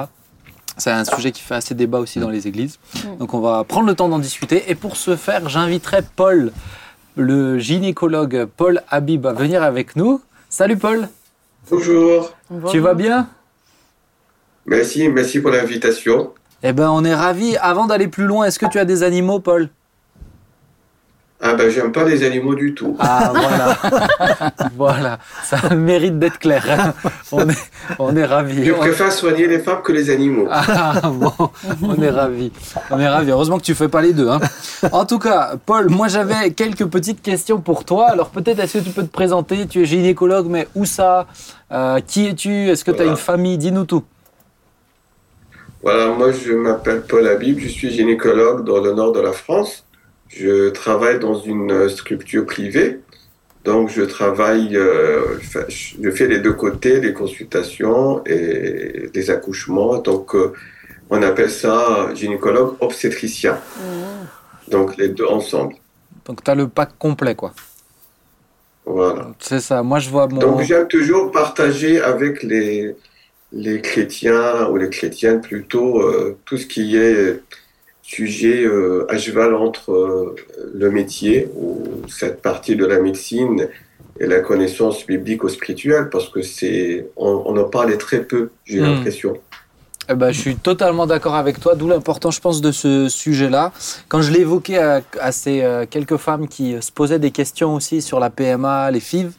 C'est un sujet qui fait assez débat aussi dans les églises. Donc on va prendre le temps d'en discuter. Et pour ce faire, j'inviterai Paul, le gynécologue Paul Habib, à venir avec nous. Salut Paul, Bonjour, tu vas bien? Merci, merci pour l'invitation. Eh ben on est ravis. Avant d'aller plus loin, est-ce que tu as des animaux Paul? Ah ben j'aime pas les animaux du tout. Ah voilà, <laughs> voilà, ça mérite d'être clair. hein. On est, on est ravis. Je préfère soigner les femmes que les animaux. Ah bon, on est ravis. On est ravis. Heureusement que tu fais pas les deux. hein. En tout cas, Paul, moi j'avais quelques petites questions pour toi. Alors peut-être est-ce que tu peux te présenter? Tu es gynécologue, mais où ça? Euh, Qui es-tu? Est-ce que tu as Voilà. une famille? Dis-nous tout. Voilà, moi je m'appelle Paul Habib, je suis gynécologue dans le nord de la France. Je travaille dans une euh, structure privée. Donc je travaille, euh, je fais les deux côtés, les consultations et les accouchements. Donc euh, on appelle ça gynécologue obstétricien. Donc les deux ensemble. Donc tu as le pack complet, quoi. Voilà. C'est ça. Moi je vois mon. Donc j'aime toujours partager avec les, les chrétiens ou les chrétiennes plutôt euh, tout ce qui est sujet euh, à cheval entre euh, le métier ou cette partie de la médecine et la connaissance biblique ou spirituelle parce que c'est on, on en parlait très peu j'ai Hmm. l'impression Eh ben, je suis totalement d'accord avec toi, d'où l'importance, je pense, de ce sujet-là. Quand je l'ai évoqué à, à ces euh, quelques femmes qui euh, se posaient des questions aussi sur la PMA, les FIV,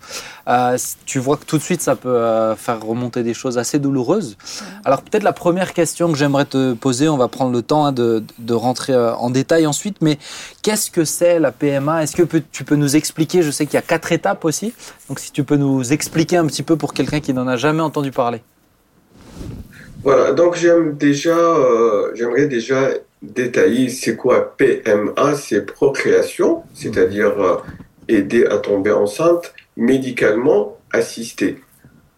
euh, tu vois que tout de suite, ça peut euh, faire remonter des choses assez douloureuses. Alors, peut-être la première question que j'aimerais te poser, on va prendre le temps hein, de, de rentrer en détail ensuite, mais qu'est-ce que c'est la PMA Est-ce que tu peux nous expliquer? Je sais qu'il y a quatre étapes aussi, donc si tu peux nous expliquer un petit peu pour quelqu'un qui n'en a jamais entendu parler. Voilà, donc j'aime déjà, euh, j'aimerais déjà détailler c'est quoi PMA, c'est procréation, c'est-à-dire euh, aider à tomber enceinte, médicalement assisté.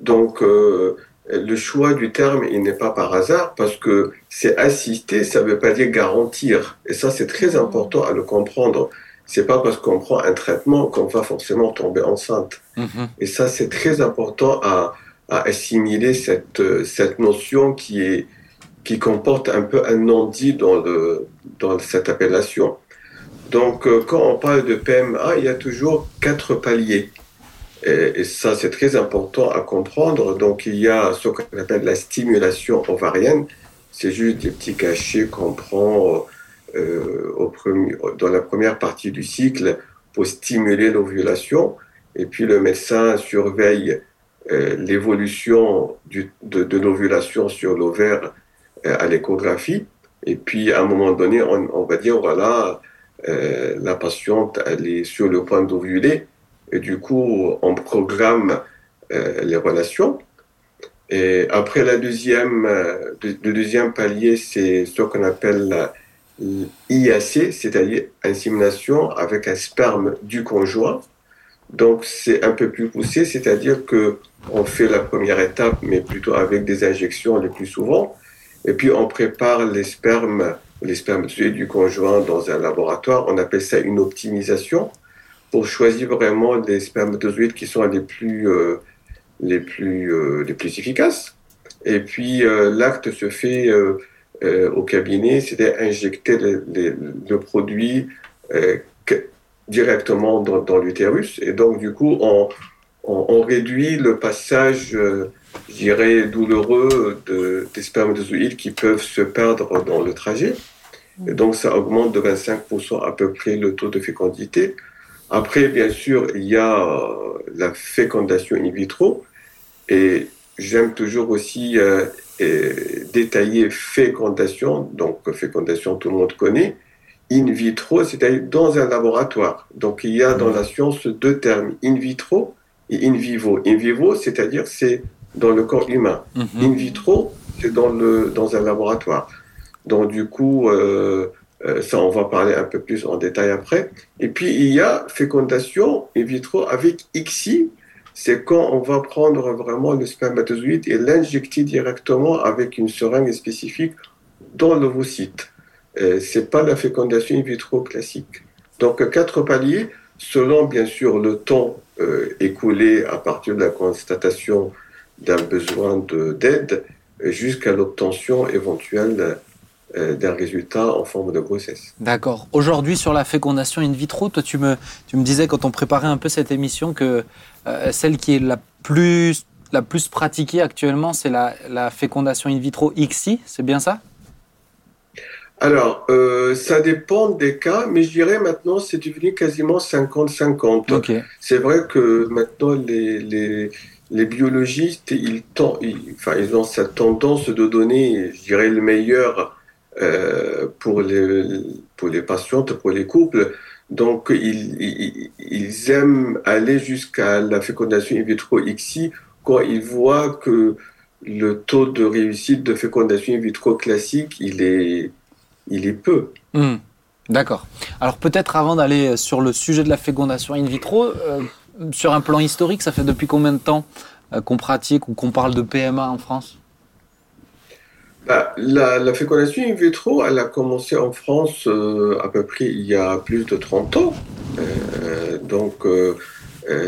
Donc euh, le choix du terme, il n'est pas par hasard parce que c'est assisté, ça ne veut pas dire garantir. Et ça, c'est très important à le comprendre. C'est pas parce qu'on prend un traitement qu'on va forcément tomber enceinte. Et ça, c'est très important à, à assimiler cette, euh, cette notion qui, est, qui comporte un peu un non-dit dans, le, dans cette appellation. Donc, euh, quand on parle de PMA, il y a toujours quatre paliers. Et, ça, c'est très important à comprendre. Donc, il y a ce qu'on appelle la stimulation ovarienne. C'est juste des petits cachets qu'on prend euh, au premier, dans la première partie du cycle pour stimuler l'ovulation. Et puis, le médecin surveille euh, l'évolution du- de, de l'ovulation sur l'ovaire euh, à l'échographie. Et puis, à un moment donné, on, va dire, voilà, euh, la patiente, elle est sur le point d'ovuler. Et du coup, on programme euh, les relations. Et après la deuxième, euh, le deuxième palier, c'est ce qu'on appelle la IAC, c'est-à-dire insémination avec un sperme du conjoint. Donc c'est un peu plus poussé, c'est-à-dire que on fait la première étape, mais plutôt avec des injections le plus souvent. Et puis on prépare les spermes, les spermatozoïdes du conjoint dans un laboratoire. On appelle ça une optimisation pour choisir vraiment les spermatozoïdes qui sont les plus, euh, les plus, euh, les plus efficaces. Et puis euh, l'acte se fait au cabinet, c'est-à-dire injecter le, produit directement dans, dans l'utérus. Et donc, du coup, on, on, on réduit le passage, euh, je dirais, douloureux de, des spermatozoïdes qui peuvent se perdre dans le trajet. Et donc, ça augmente de 25% à peu près le taux de fécondité. Après, bien sûr, il y a euh, la fécondation in vitro. Et j'aime toujours aussi euh, euh, détailler fécondation. Donc, fécondation, tout le monde connaît in vitro, c'est-à-dire dans un laboratoire. Donc il y a dans la science deux termes, in vitro et in vivo. In vivo, c'est-à-dire c'est dans le corps humain. In vitro, c'est dans, le, dans un laboratoire. Donc du coup, euh, Euh, ça, on va parler un peu plus en détail après. Et puis, il y a fécondation in vitro avec ICSI. C'est quand on va prendre vraiment le spermatozoïde et l'injecter directement avec une seringue spécifique dans l'ovocyte. Euh, c'est pas la fécondation in vitro classique. Donc, quatre paliers, selon bien sûr le temps euh, écoulé à partir de la constatation d'un besoin d'aide jusqu'à l'obtention éventuelle euh, d'un résultat en forme de grossesse. D'accord. Aujourd'hui, sur la fécondation in vitro, toi, tu me, tu me disais quand on préparait un peu cette émission que euh, celle qui est la plus, la plus pratiquée actuellement, c'est la, la, fécondation in vitro XI, c'est bien ça? Alors, euh, ça dépend des cas, mais je dirais maintenant c'est devenu quasiment 50-50. Okay. C'est vrai que maintenant les, les, les biologistes, ils, ils, enfin, ils ont cette tendance de donner, je dirais, le meilleur euh, pour, les, pour les patientes, pour les couples. Donc, ils, ils, ils aiment aller jusqu'à la fécondation in vitro XI quand ils voient que le taux de réussite de fécondation in vitro classique, il est, il est peu. Mmh. D'accord. Alors peut-être avant d'aller sur le sujet de la fécondation in vitro, euh, sur un plan historique, ça fait depuis combien de temps euh, qu'on pratique ou qu'on parle de PMA en France? Bah, la, la, fécondation in vitro, elle a commencé en France euh, à peu près il y a plus de 30 ans. Euh, donc, euh,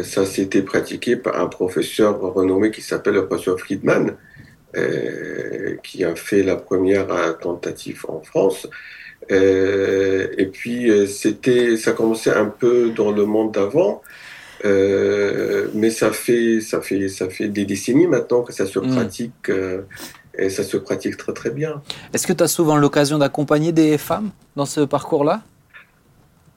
ça s'était pratiqué par un professeur renommé qui s'appelle le professeur Friedman, qui a fait la première tentative en France. et puis, c'était, ça commençait un peu dans le monde d'avant. mais ça fait, ça, fait, ça fait des décennies maintenant que ça se pratique mmh et ça se pratique très très bien. Est-ce que tu as souvent l'occasion d'accompagner des femmes dans ce parcours-là?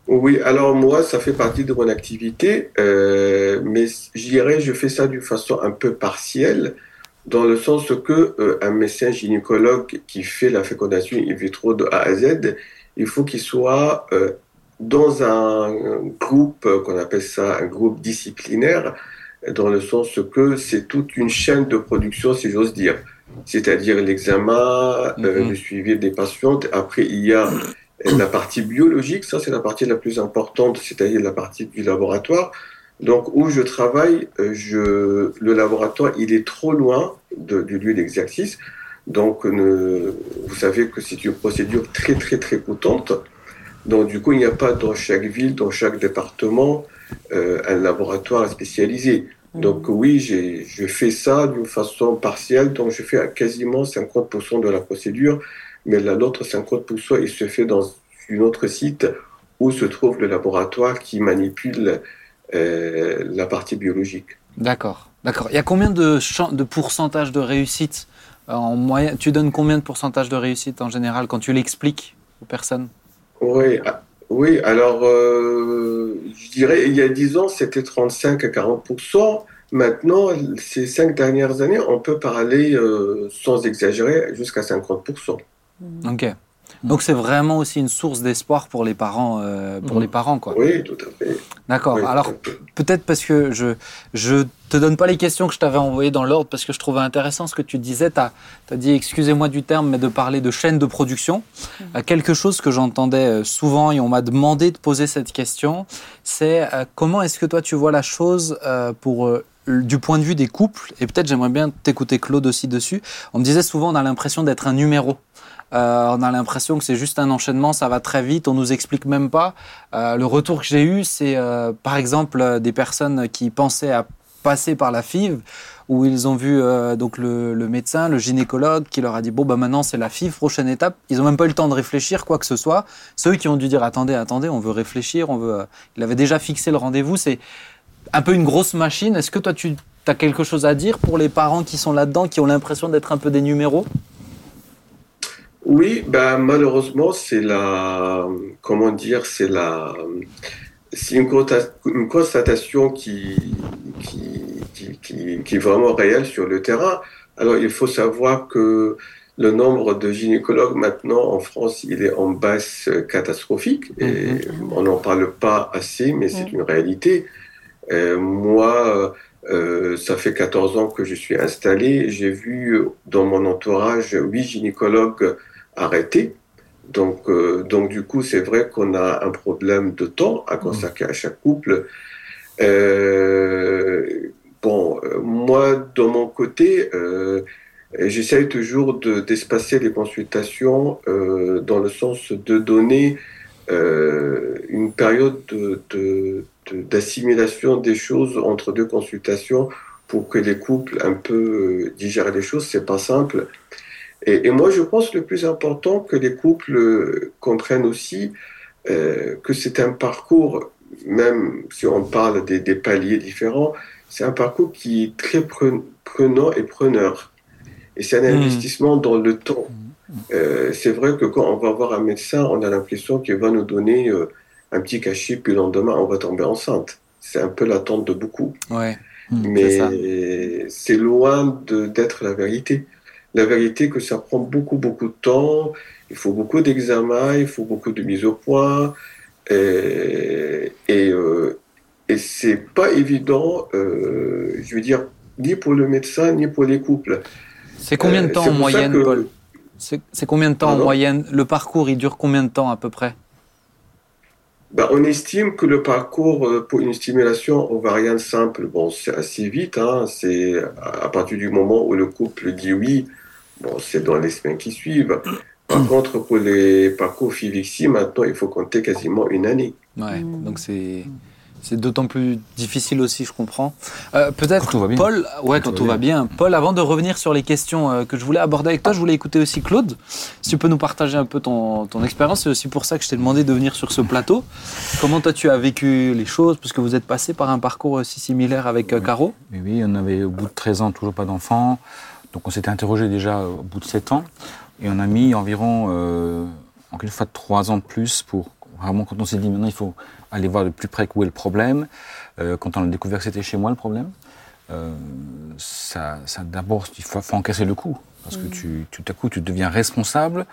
Oui, alors moi, ça fait partie de mon activité, euh, mais je dirais je fais ça d'une façon un peu partielle, dans le sens que euh, un médecin gynécologue qui fait la fécondation in vitro de A à Z, il faut qu'il soit euh, dans un groupe qu'on appelle ça un groupe disciplinaire, dans le sens que c'est toute une chaîne de production, si j'ose dire c'est-à-dire l'examen, mm -hmm. euh, le suivi des patientes. Après, il y a la partie biologique, ça c'est la partie la plus importante, c'est-à-dire la partie du laboratoire. Donc où je travaille, euh, je, le laboratoire, il est trop loin de, du lieu d'exercice. Donc ne, vous savez que c'est une procédure très très très coûtante. Donc du coup, il n'y a pas dans chaque ville, dans chaque département, euh, un laboratoire spécialisé. Donc oui, je fais ça d'une façon partielle, donc je fais quasiment 50% de la procédure, mais l'autre 50%, il se fait dans un autre site où se trouve le laboratoire qui manipule la partie biologique. D'accord, d'accord. Il y a combien de, de pourcentage de réussite en moyenne Tu donnes combien de pourcentage de réussite en général quand tu l'expliques aux personnes? Oui, oui, alors euh, je dirais il y a 10 ans c'était 35 à 40% Maintenant, ces cinq dernières années, on peut parler euh, sans exagérer jusqu'à 50% Ok. Donc c'est vraiment aussi une source d'espoir pour les parents, euh, pour les parents quoi. Oui, tout à fait. D'accord. Oui, Alors peut-être parce que je je te donne pas les questions que je t'avais envoyées dans l'ordre parce que je trouvais intéressant ce que tu disais. Tu as, dit, excusez-moi du terme, mais de parler de chaîne de production. Euh, quelque chose que j'entendais euh, souvent et on m'a demandé de poser cette question, c'est euh, comment est-ce que toi tu vois la chose euh, pour euh, du point de vue des couples, et peut-être j'aimerais bien t'écouter Claude aussi dessus, on me disait souvent on a l'impression d'être un numéro. Euh, on a l'impression que c'est juste un enchaînement, ça va très vite, on nous explique même pas. Euh, le retour que j'ai eu, c'est euh, par exemple des personnes qui pensaient à passer par la FIV, où ils ont vu donc le, le, médecin, le gynécologue, qui leur a dit bon bah maintenant c'est la FIV, prochaine étape. Ils ont même pas eu le temps de réfléchir quoi que ce soit. Ceux qui ont dû dire attendez, attendez, on veut réfléchir, on veut. Il avait déjà fixé le rendez-vous. C'est un peu une grosse machine. Est-ce que toi tu as quelque chose à dire pour les parents qui sont là-dedans, qui ont l'impression d'être un peu des numéros? Oui, ben malheureusement, c'est la, comment dire, c'est la, c'est une, une, constatation qui, qui, qui, qui, est vraiment réelle sur le terrain. Alors, il faut savoir que le nombre de gynécologues maintenant en France, il est en baisse catastrophique et -hmm. on n'en parle pas assez, mais c'est -hmm. une réalité. Euh, moi, euh, ça fait 14 ans que je suis installé. J'ai vu dans mon entourage huit gynécologues arrêtés Donc, euh, donc du coup, c'est vrai qu'on a un problème de temps à consacrer à chaque couple. Euh, bon, euh, moi, de mon côté, euh, j'essaye toujours de- d'espacer les consultations dans le sens de donner une période de- de- de- d'assimilation des choses entre deux consultations pour que les couples un peu digèrent les choses. C'est pas simple. Et, et moi, je pense le plus important que les couples euh, comprennent aussi euh, que c'est un parcours, même si on parle des, des paliers différents, c'est un parcours qui est très pre- prenant et preneur. Et c'est un Mhm. investissement dans le temps. Euh, c'est vrai que quand on va voir un médecin, on a l'impression qu'il va nous donner euh, un petit cachet, puis le lendemain, on va tomber enceinte. C'est un peu l'attente de beaucoup. Ouais. Mais c'est loin d'être la vérité. La vérité que ça prend beaucoup, beaucoup de temps, il faut beaucoup d'examens, il faut beaucoup de mise au point, et, et, euh, et c'est pas évident, euh, je veux dire, ni pour le médecin, ni pour les couples. C'est combien de Euh, temps en moyenne, que- Paul? C'est combien de temps en moyenne? Le parcours, il dure combien de temps à peu près? Ben, on estime que le parcours euh, pour une stimulation ovarienne simple, bon, c'est assez vite. Hein, c'est à partir du moment où le couple dit oui, bon, c'est dans les semaines qui suivent. Par contre, pour les parcours FIVIXI, maintenant, il faut compter quasiment une année. Ouais, Mm. donc c'est c'est d'autant plus difficile aussi, je comprends. Euh, Peut-être, Quand tout va bien. Paul, ouais, quand, tout va bien. Paul, avant de revenir sur les questions euh, que je voulais aborder avec toi, je voulais écouter aussi Claude. Si tu peux nous partager un peu ton, ton expérience, c'est aussi pour ça que je t'ai demandé de venir sur ce plateau. Comment toi tu as vécu les choses, parce que vous êtes passé par un parcours aussi similaire avec euh, Caro. Oui, oui, on avait au bout de 13 ans toujours pas d'enfants. Donc on s'était interrogé déjà au bout de 7 ans. Et on a mis environ, euh, en quelque fois, 3 ans de plus pour vraiment, quand on s'est dit maintenant il faut aller voir de plus près où est le problème. Euh, quand on a découvert que c'était chez moi le problème, euh, ça, ça d'abord, il faut, faut encaisser le coup. Parce que tu, tout à coup, tu deviens responsable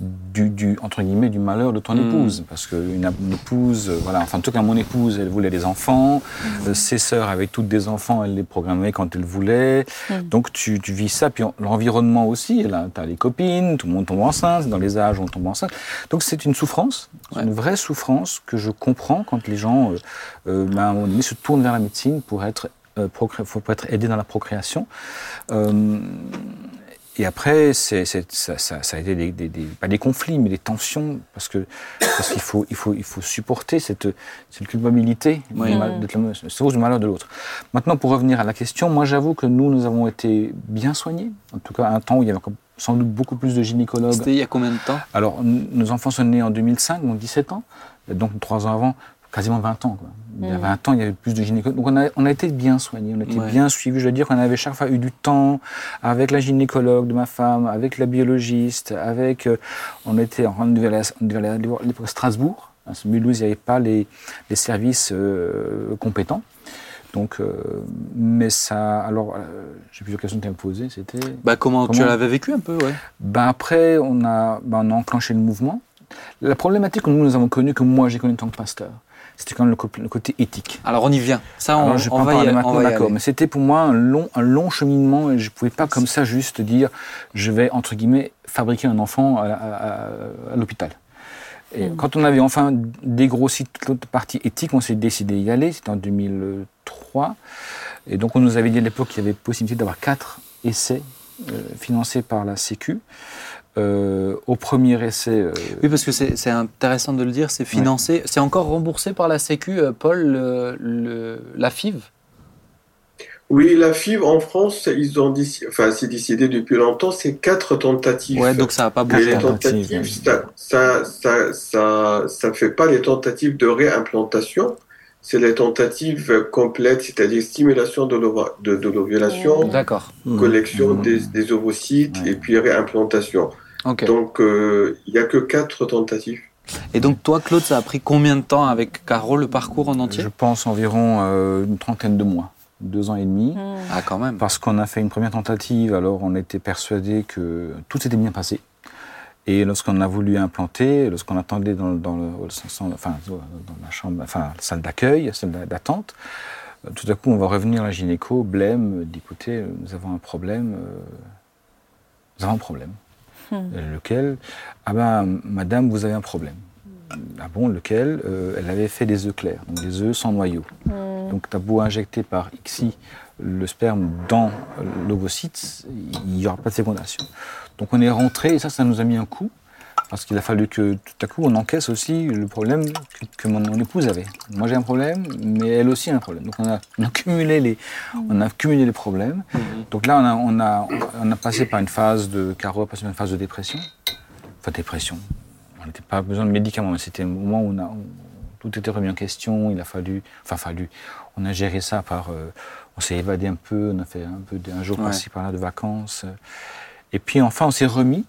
du, du, entre guillemets, du malheur de ton Mm. épouse. Parce qu'une une épouse, euh, voilà, enfin, en tout cas, mon épouse, elle voulait des enfants. Euh, ses sœurs avaient toutes des enfants, elle les programmait quand elle voulait. Mm. Donc, tu, tu vis ça. Puis en- l'environnement aussi, là, tu as les copines, tout le monde tombe enceinte, dans les âges on tombe enceinte. Donc, c'est une souffrance, Ouais. une vraie souffrance que je comprends quand les gens, euh, euh, ben, à un moment donné, se tournent vers la médecine pour être, pour être aidés dans la procréation. Et après, c'est, c'est- ça, ça- ça a été des, des- des- pas des conflits, mais des tensions, parce que parce qu'il faut, il faut, il faut supporter cette, cette culpabilité Oui. du mal- d'être le- c'est cause du malheur de l'autre. Maintenant, pour revenir à la question, moi j'avoue que nous, nous avons été bien soignés. En tout cas, à un temps où il y avait encore sans doute beaucoup plus de gynécologues. C'était il y a combien de temps? Alors, n- nos enfants sont nés en 2005, donc 17 ans. Donc, trois ans avant, quasiment 20 ans. Quoi. Il y a Mm. 20 ans, il y avait plus de gynécologues. Donc, on a, on a été bien soignés, on a été Ouais. bien suivis. Je veux dire qu'on avait chaque fois eu du temps avec la gynécologue de ma femme, avec la biologiste, avec. euh, on était. À- on devait aller à à Strasbourg. À Mulhouse, il n'y avait pas les, les services euh, compétents. Donc, euh, mais ça. Alors, euh, j'ai plusieurs questions que tu me posées. C'était. bah, comment, tu l'avais vécu un peu, ouais. Ben après, on a, ben on a enclenché le mouvement. La problématique que nous, nous avons connue, que moi j'ai connue en tant que pasteur, c'était quand même le, co- le côté éthique. Alors on y vient. Ça, on, Alors, je on pas en va y, parler on maintenant, y d'accord, aller. mais c'était pour moi un long, un long cheminement et je ne pouvais pas comme ça juste dire je vais, entre guillemets, fabriquer un enfant à, à- à- à l'hôpital. Et Mm. quand on avait enfin dégrossi toute l'autre partie éthique, on s'est décidé d'y aller, c'était en 2003. Et donc on nous avait dit à l'époque qu'il y avait possibilité d'avoir quatre essais euh, financés par la Sécu. Euh, au premier essai, euh, Oui, parce que c'est intéressant de le dire, c'est financé, c'est encore remboursé par la Sécu, euh, Paul, le, le- la FIV? Oui, la FIV en France, ils ont décidé, enfin, c'est décidé depuis longtemps, c'est quatre tentatives. Ouais, donc ça n'a pas bougé. les tentatives, ça, ça, ça, ça fait pas les tentatives de réimplantation, c'est les tentatives complètes, c'est-à-dire stimulation de l'ova- de- de l'ovulation, D'accord. collection Mhm. des, des ovocytes Ouais. et puis réimplantation. Donc, euh, il y a que quatre tentatives. Et donc toi, Claude, ça a pris combien de temps avec Caro le parcours en entier? Je pense environ euh, une trentaine de mois, deux ans et demi. Mm. Ah, quand même. Parce qu'on a fait une première tentative, alors on était persuadé que tout s'était bien passé. Et lorsqu'on a voulu implanter, lorsqu'on attendait dans, dans le, enfin, dans la chambre, enfin, la salle d'accueil, salle d'attente, euh, tout à coup, on va revenir à la gynéco, blême, dit écoutez, euh, nous avons un problème, euh, nous avons un problème. Euh, Lequel? Ah ben, madame, vous avez un problème. Ah bon, lequel? Euh, Elle avait fait des œufs clairs, donc des œufs sans noyau. Donc, tu as beau injecter par XI le sperme dans l'ovocyte, il n'y aura pas de fécondation. Donc, on est rentré, et ça, ça nous a mis un coup, parce qu'il a fallu que tout à coup, on encaisse aussi le problème que, mon, épouse avait. Moi, j'ai un problème, mais elle aussi a un problème. Donc, on a, cumulé les, on a cumulé les problèmes. Donc là, on a, on, a, on a passé par une phase de, Caro a passé par une phase de dépression. Enfin, dépression. On n'était pas besoin de médicaments, mais c'était un moment où tout était remis en question. Il a fallu, enfin, fallu, on a géré ça par, euh, on s'est évadé un peu, on a fait un peu de- un jour Ouais. par-ci par-là de vacances. Et puis enfin, on s'est remis.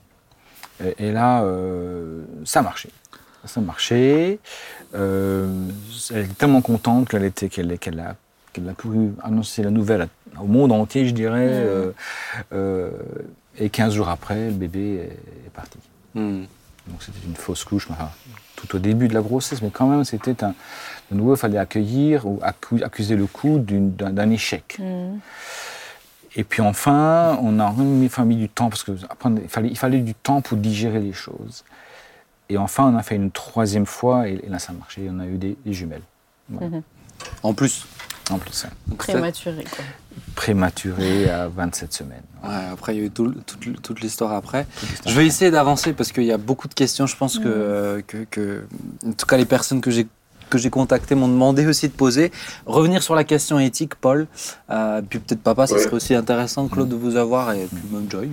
Et, et là, euh, ça a marché. Ça a marché. Euh, elle était tellement contente qu'elle était, qu'elle, qu'elle a, qu'elle a couru annoncer la nouvelle au monde entier, je dirais. euh, euh, et 15 jours après, le bébé est, est parti. Hmm. Donc c'était une fausse couche, enfin, tout au début de la grossesse, mais quand même c'était un. De nouveau, il fallait accueillir ou accu- accuser le coup d'un échec. Mm. Et puis enfin, on a enfin, mis du temps parce que après, il fallait, il fallait du temps pour digérer les choses. Et enfin, on a fait une troisième fois et, et là, ça a marché. On a eu des, des jumelles. Voilà. En plus. En plus, hein. Prématuré, quoi. prématuré à 27 semaines. Ouais, après, il y a eu tout toute, toute l'histoire après. Je vais essayer d'avancer parce qu'il y a beaucoup de questions. Je pense que, que, que- en tout cas, les personnes que j'ai que j'ai contactées m'ont demandé aussi de poser. Revenir sur la question éthique, Paul. Euh, puis peut-être papa, ça Ouais. serait aussi intéressant, Claude, de vous avoir et puis même Joy.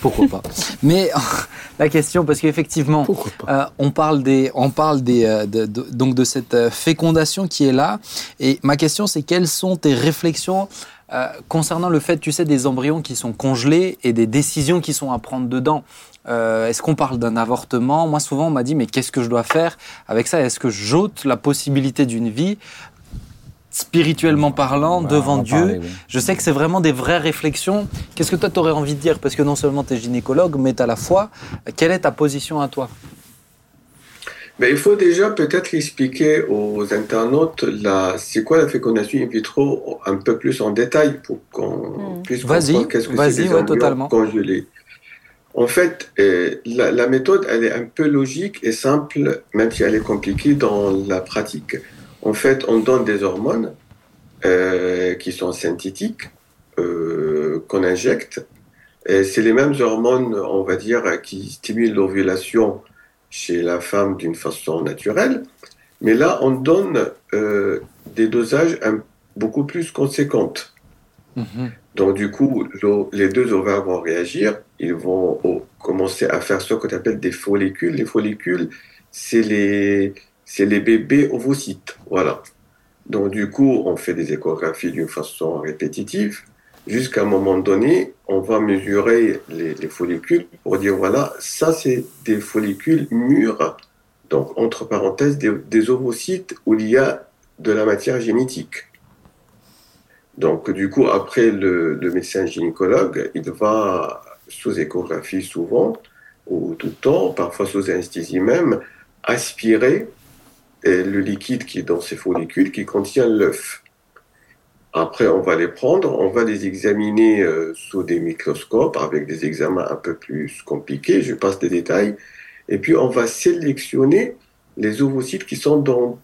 Pourquoi pas. <laughs> Mais <laughs> la question, parce qu'effectivement, euh, on parle des, on parle des, euh, de, de- donc de cette euh, fécondation qui est là. Et ma question, c'est quelles sont tes réflexions euh, concernant le fait, tu sais, des embryons qui sont congelés et des décisions qui sont à prendre dedans? Euh, Est-ce qu'on parle d'un avortement? Moi, souvent, on m'a dit, mais qu'est-ce que je dois faire avec ça? Est-ce que j'ôte la possibilité d'une vie? Spirituellement parlant, Bah, devant Dieu parler, oui. Je sais que c'est vraiment des vraies réflexions. Qu'est-ce que toi, tu aurais envie de dire? Parce que non seulement tu es gynécologue, mais tu as la foi. Quelle est ta position à toi? Mais il faut déjà peut-être expliquer aux internautes la, c'est quoi la fécondation in vitro un peu plus en détail pour qu'on Mm. puisse comprendre qu'est-ce que vas-y, c'est les ouais, embryons totalement. congelés. En fait, euh, la, méthode, elle est un peu logique et simple, même si elle est compliquée dans la pratique. En fait, on donne des hormones euh, qui sont synthétiques, euh, qu'on injecte. C'est les mêmes hormones, on va dire, qui stimulent l'ovulation chez la femme d'une façon naturelle. Mais là, on donne euh, des dosages un- beaucoup plus conséquentes. Donc, du coup, les deux ovaires vont réagir. Ils vont commencer à faire ce qu'on appelle des follicules. Les follicules, c'est les, bébés ovocytes. Voilà. Donc, du coup, on fait des échographies d'une façon répétitive. Jusqu'à un moment donné, on va mesurer les, les follicules pour dire voilà, ça, c'est des follicules mûrs. Donc, entre parenthèses, des, des ovocytes où il y a de la matière génétique. Donc, du coup, après, le, le médecin gynécologue, il va, sous échographie souvent, ou tout le temps, parfois sous anesthésie même, aspirer euh, le liquide qui est dans ces follicules qui contient l'œuf. Après, on va les prendre, on va les examiner euh, sous des microscopes avec des examens un peu plus compliqués, je passe des détails, et puis on va sélectionner les ovocytes qui sont dans,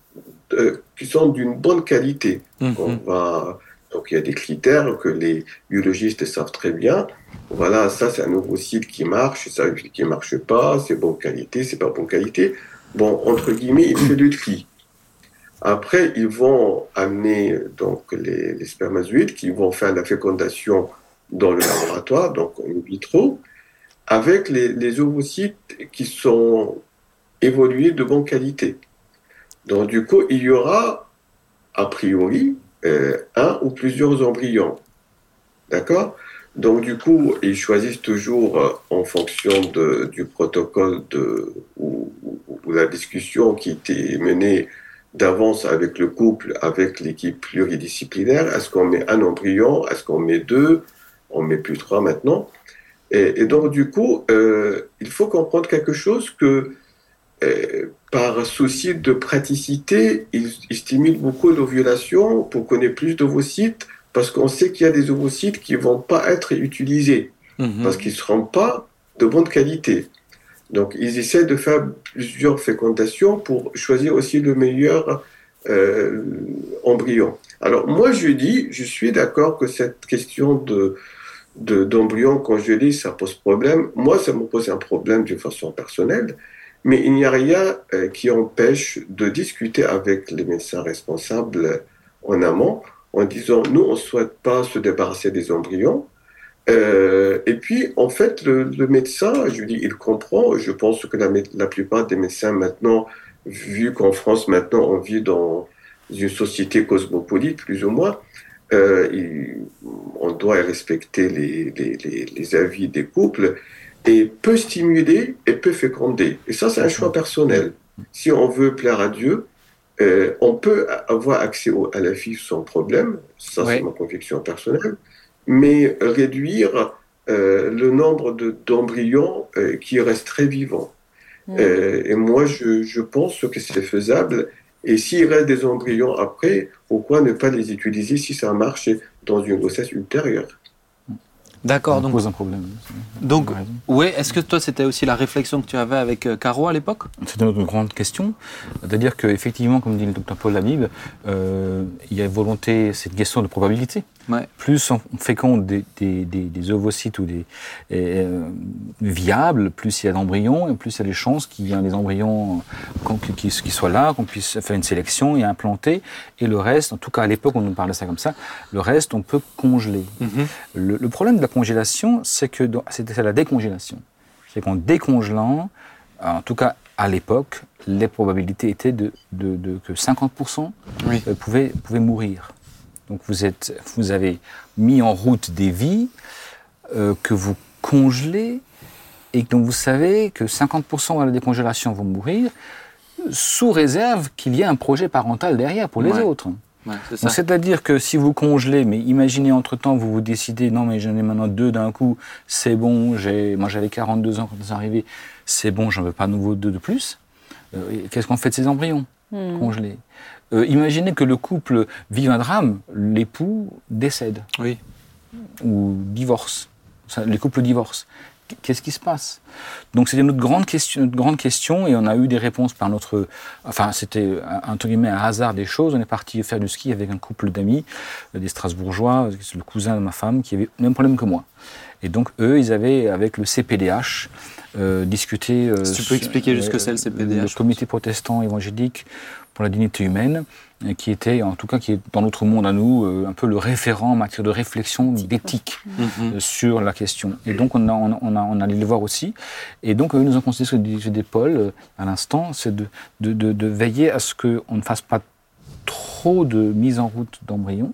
euh, qui sont d'une bonne qualité. On va, donc il y a des critères que les biologistes savent très bien. Voilà, ça c'est un ovocyte qui marche, ça qui marche pas, c'est bonne qualité, c'est pas bonne qualité. Bon, entre guillemets, il fait le tri. Après, ils vont amener donc les, les spermatozoïdes qui vont faire la fécondation dans le laboratoire, donc in vitro, avec les, ovocytes qui sont évolués de bonne qualité. Donc du coup, il y aura a priori euh, plusieurs embryons. D'accord? Donc du coup, ils choisissent toujours euh, en fonction de, du protocole de, ou, ou- la discussion qui était menée d'avance avec le couple, avec l'équipe pluridisciplinaire. Est-ce qu'on met un embryon? Est-ce qu'on met deux? On met plus trois maintenant. Et, donc du coup, euh, il faut comprendre quelque chose que par souci de praticité, il, il stimule beaucoup l'ovulation pour qu'on ait plus d'ovocytes, parce qu'on sait qu'il y a des ovocytes qui vont pas être utilisés, Mhm. parce qu'ils seront pas de bonne qualité. Donc, ils essaient de faire plusieurs fécondations pour choisir aussi le meilleur euh, embryon. Alors, moi, je dis, je suis d'accord que cette question de d'embryon congelé, ça pose problème. Moi, ça me pose un problème de façon personnelle, mais il n'y a rien euh, qui empêche de discuter avec les médecins responsables en amont en disant, nous, on ne souhaite pas se débarrasser des embryons, euh, et puis, en fait, le, médecin, je dis, il comprend. Je pense que la, plupart des médecins maintenant, vu qu'en France maintenant on vit dans une société cosmopolite, plus ou moins, euh, on doit respecter les, avis des couples et peut stimuler et peut féconder. Et ça, c'est un choix personnel. Si on veut plaire à Dieu, euh, on peut avoir accès à la vie sans problème. Ça, c'est ma conviction personnelle mais réduire euh, le nombre d'embryons euh, qui resteraient vivants. Mm. Euh, et moi, je, je pense que c'est faisable. Et s'il reste des embryons après, pourquoi ne pas les utiliser si ça marche dans une grossesse ultérieure? D'accord. donc pose un problème. Donc, oui, est-ce que toi, c'était aussi la réflexion que tu avais avec euh, Caro à l'époque? C'était une grande question. C'est-à-dire qu'effectivement, comme dit le docteur Paul Labib, euh, il y a volonté, c'est une question de probabilité. Plus on féconde des, des, des, ovocytes ou des euh, viables, plus il y a d'embryons, et plus il y a des chances qu'il y ait des embryons qui, qui, soient là, qu'on puisse faire une sélection et implanter. Et le reste, en tout cas à l'époque, on nous parlait ça comme ça, le reste, on peut congeler. Mhm. le, le, problème de la congélation, c'est que c'est la décongélation. C'est qu'en décongelant, en tout cas à l'époque, les probabilités étaient de, de, que 50% euh, pouvaient, pouvaient mourir. Donc vous, êtes, vous avez mis en route des vies euh, que vous congelez et donc vous savez que 50% de la décongélation vont mourir sous réserve qu'il y ait un projet parental derrière pour les autres. C'est-à-dire que si vous congelez, mais imaginez entre-temps, vous vous décidez, non mais j'en ai maintenant deux d'un coup, c'est bon, moi j'avais 42 ans quand ils sont arrivés, c'est bon, j'en veux pas nouveau deux de plus. Euh, qu'est-ce qu'on fait de ces embryons hmm. congelés? Euh, Imaginez que le couple vive un drame, l'époux décède. Oui. Ou divorce. Les couples divorcent qu'est-ce qui se passe? Donc c'était notre grande question, notre grande question, et on a eu des réponses par notre, enfin c'était entre guillemets un hasard des choses. On est parti faire du ski avec un couple d'amis, euh, des Strasbourgeois, le cousin de ma femme, qui avait le même problème que moi. Et donc eux, ils avaient avec le CPDH euh, discuté. Euh, tu peux expliquer juste ce que c'est le CPDH Le Comité protestant évangélique pour la dignité humaine, qui était, en tout cas, qui est dans notre monde à nous, euh, un peu le référent en matière de réflexion, d'éthique mhm. euh, sur la question. Et donc, on a, on, a, on a allé le voir aussi. Et donc, nous avons conseillé ce que disait Paul euh, à l'instant, c'est de, de, de, veiller à ce qu'on ne fasse pas trop de mise en route d'embryons.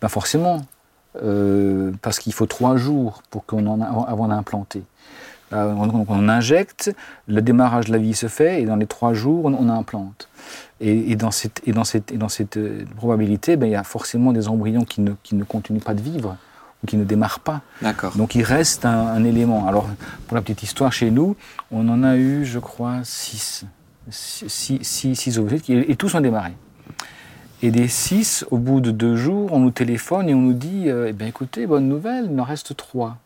Pas forcément, parce qu'il faut trois jours pour qu'on en a, avant d'implanter. Donc on injecte, le démarrage de la vie se fait, et dans les trois jours, on, implante. Et, dans cette, et dans cette, et dans cette euh, probabilité, ben, il y a forcément des embryons qui ne, qui ne continuent pas de vivre ou qui ne démarrent pas. D'accord. Donc il reste un, élément. Alors, pour la petite histoire, chez nous, on en a eu, je crois, six. Six, six, six ovocytes, et, tous ont démarré. Et des six, au bout de deux jours, on nous téléphone et on nous dit euh, Eh bien, écoutez, bonne nouvelle, il en reste trois.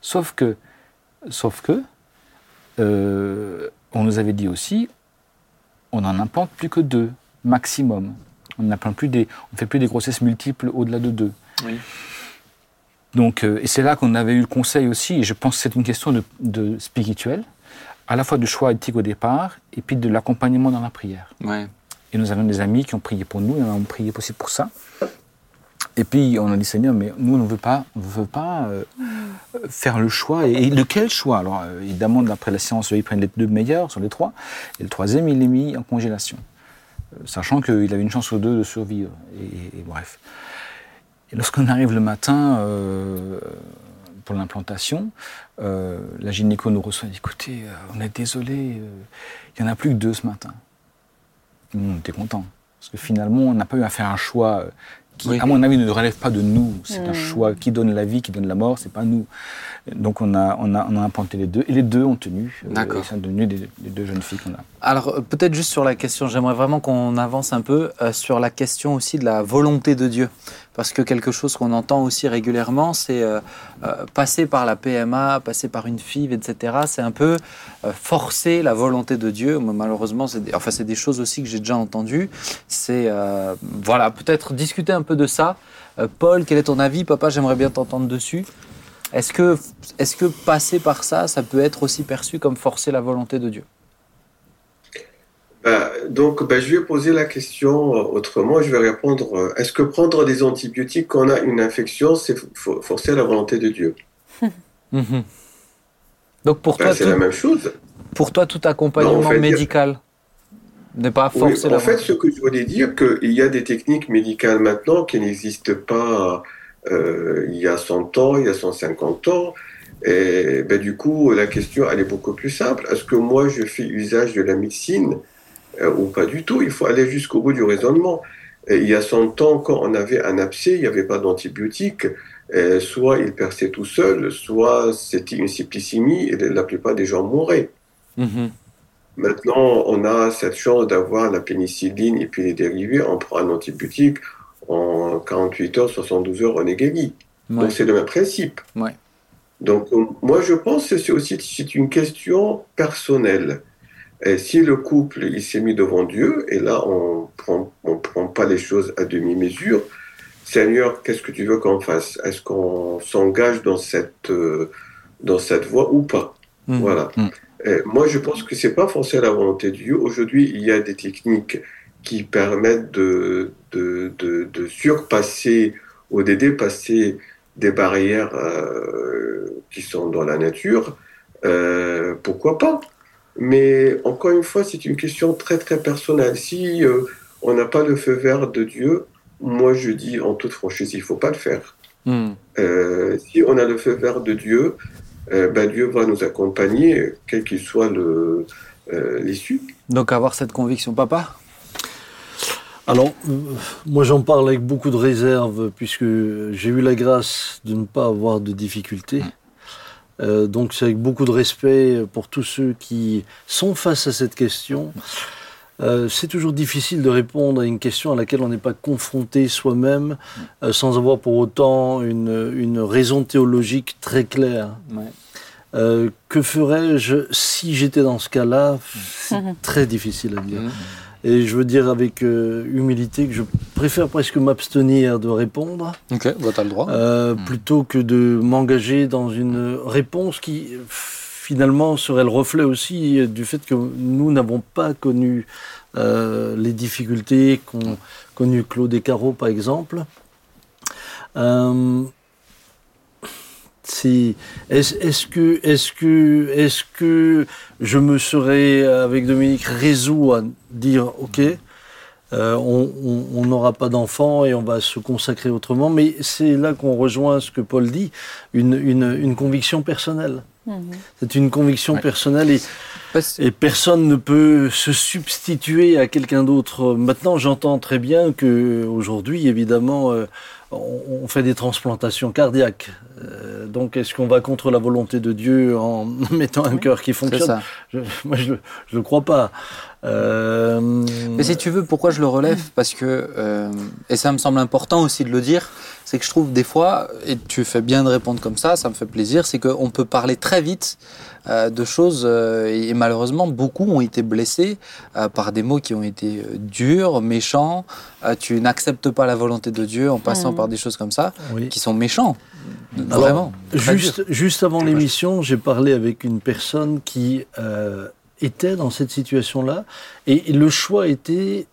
Sauf que, sauf que, euh, on nous avait dit aussi, on n'en implante plus que deux, maximum. On n'implante plus des, on fait plus des grossesses multiples au-delà de deux. Donc, euh, et c'est là qu'on avait eu le conseil aussi, et je pense que c'est une question de, de, spirituel, à la fois du choix éthique au départ, et puis de l'accompagnement dans la prière. Et nous avons des amis qui ont prié pour nous, et on a prié aussi pour ça. Et puis on a dit Seigneur, mais nous on ne veut pas, on veut pas euh, faire le choix. Et, de quel choix? Alors euh, évidemment, d'après la science, ils prennent les deux meilleurs sur les trois, et le troisième il est mis en congélation, euh, sachant qu'il avait une chance sur deux de survivre. Et, bref. Et lorsqu'on arrive le matin pour l'implantation, la gynéco nous reçoit et dit écoutez, on est désolé, il n'y en a plus que deux ce matin. Nous, on était contents. Parce que finalement, on n'a pas eu à faire un choix qui, à mon avis, ne relève pas de nous. C'est un hmm. choix qui donne la vie, qui donne la mort, c'est pas nous. Donc on a, on a, on a implanté les deux, et les deux ont tenu. Euh, D'accord. Ils sont devenus des, les deux jeunes filles qu'on a. Alors euh, peut-être juste sur la question, j'aimerais vraiment qu'on avance un peu euh, sur la question aussi de la volonté de Dieu. Parce que quelque chose qu'on entend aussi régulièrement, c'est euh, euh, passer par la PMA, passer par une FIV, etc. C'est un peu euh, forcer la volonté de Dieu. Malheureusement, c'est des, enfin, c'est des choses aussi que j'ai déjà entendues. C'est voilà, peut-être discuter un peu de ça. Paul, quel est ton avis? Papa, j'aimerais bien t'entendre dessus. Est-ce que, passer par ça, ça peut être aussi perçu comme forcer la volonté de Dieu? Donc, bah, je vais poser la question euh, autrement. Je vais répondre euh, est-ce que prendre des antibiotiques quand on a une infection, c'est fo- forcer la volonté de Dieu? <laughs> Mhm. Donc pour Bah, toi, C'est tout, la même chose. pour toi, tout accompagnement Non, en fait, médical n'est pas Oui, forcer la en fait, ce que je voulais dire, qu'il y a des techniques médicales maintenant qui n'existent pas euh, il y a 100 ans, il y a 150 ans. Et ben, du coup, la question, elle est beaucoup plus simple. Est-ce que moi, je fais usage de la médecine euh, ou pas du tout Il faut aller jusqu'au bout du raisonnement. Et il y a 100 ans, quand on avait un abcès, il n'y avait pas d'antibiotiques. Et soit il perçait tout seul, soit c'était une septicémie et la plupart des gens mouraient. Mhm. Maintenant, on a cette chance d'avoir la pénicilline et puis les dérivés. On prend un antibiotique, en 48 heures, 72 heures, on est guéri. Ouais. Donc c'est le même principe. Ouais. Donc euh, moi je pense que c'est aussi une question personnelle. Et si le couple il s'est mis devant Dieu et là on prend on prend pas les choses à demi mesure. Seigneur, qu'est-ce que tu veux qu'on fasse? Est-ce qu'on s'engage dans cette euh, dans cette voie ou pas? Mhm. Voilà. Mm. Et moi, je pense que c'est pas forcément la volonté de Dieu. Aujourd'hui, il y a des techniques qui permettent de, de, de, de surpasser ou de dépasser des barrières euh, qui sont dans la nature. Euh, pourquoi pas? Mais encore une fois, c'est une question très très personnelle. Si euh, on n'a pas le feu vert de Dieu, moi je dis en toute franchise, il faut pas le faire. Mhm. Euh, si on a le feu vert de Dieu, euh, ben Dieu va nous accompagner, quel qu'il soit le, euh, l'issue. Donc avoir cette conviction, papa? Alors, moi j'en parle avec beaucoup de réserve puisque j'ai eu la grâce de ne pas avoir de difficultés. Euh, donc c'est avec beaucoup de respect pour tous ceux qui sont face à cette question. Euh, c'est toujours difficile de répondre à une question à laquelle on n'est pas confronté soi-même euh, sans avoir pour autant une, une raison théologique très claire. Ouais. Que ferais-je si j'étais dans ce cas-là? C'est <laughs> très difficile à dire. Et je veux dire avec euh, humilité que je préfère presque m'abstenir de répondre Ok, bah, t'as le droit. euh, plutôt que de m'engager dans une réponse qui euh, finalement serait le reflet aussi du fait que nous n'avons pas connu euh, les difficultés qu'ont connu Claude Descarreaux par exemple. C'est- Est-ce que, est que, est que je me serais, avec Dominique, résolu à dire, OK, euh, on n'aura pas d'enfants et on va se consacrer autrement. Mais c'est là qu'on rejoint ce que Paul dit, une, une, une conviction personnelle. Mhm. C'est une conviction Ouais. personnelle et personne ne peut se substituer à quelqu'un d'autre. Maintenant, j'entends très bien que aujourd'hui, évidemment, euh, on, on fait des transplantations cardiaques. Euh, donc, est-ce qu'on va contre la volonté de Dieu en <laughs> mettant un Oui. cœur qui fonctionne ça. Je- Moi, je ne crois pas. Euh, Mais si tu veux, pourquoi je le relève? Parce que, euh, et ça me semble important aussi de le dire, c'est que je trouve des fois, et tu fais bien de répondre comme ça, ça me fait plaisir, c'est qu'on peut parler très vite euh, de choses, euh, et malheureusement, beaucoup ont été blessés euh, par des mots qui ont été euh, durs, méchants. Euh, tu n'acceptes pas la volonté de Dieu en passant Mhm. par des choses comme ça, oui. qui sont méchants. Alors, Vraiment. Juste, juste avant l'émission, j'ai parlé avec une personne qui euh, était dans cette situation-là, et le choix était,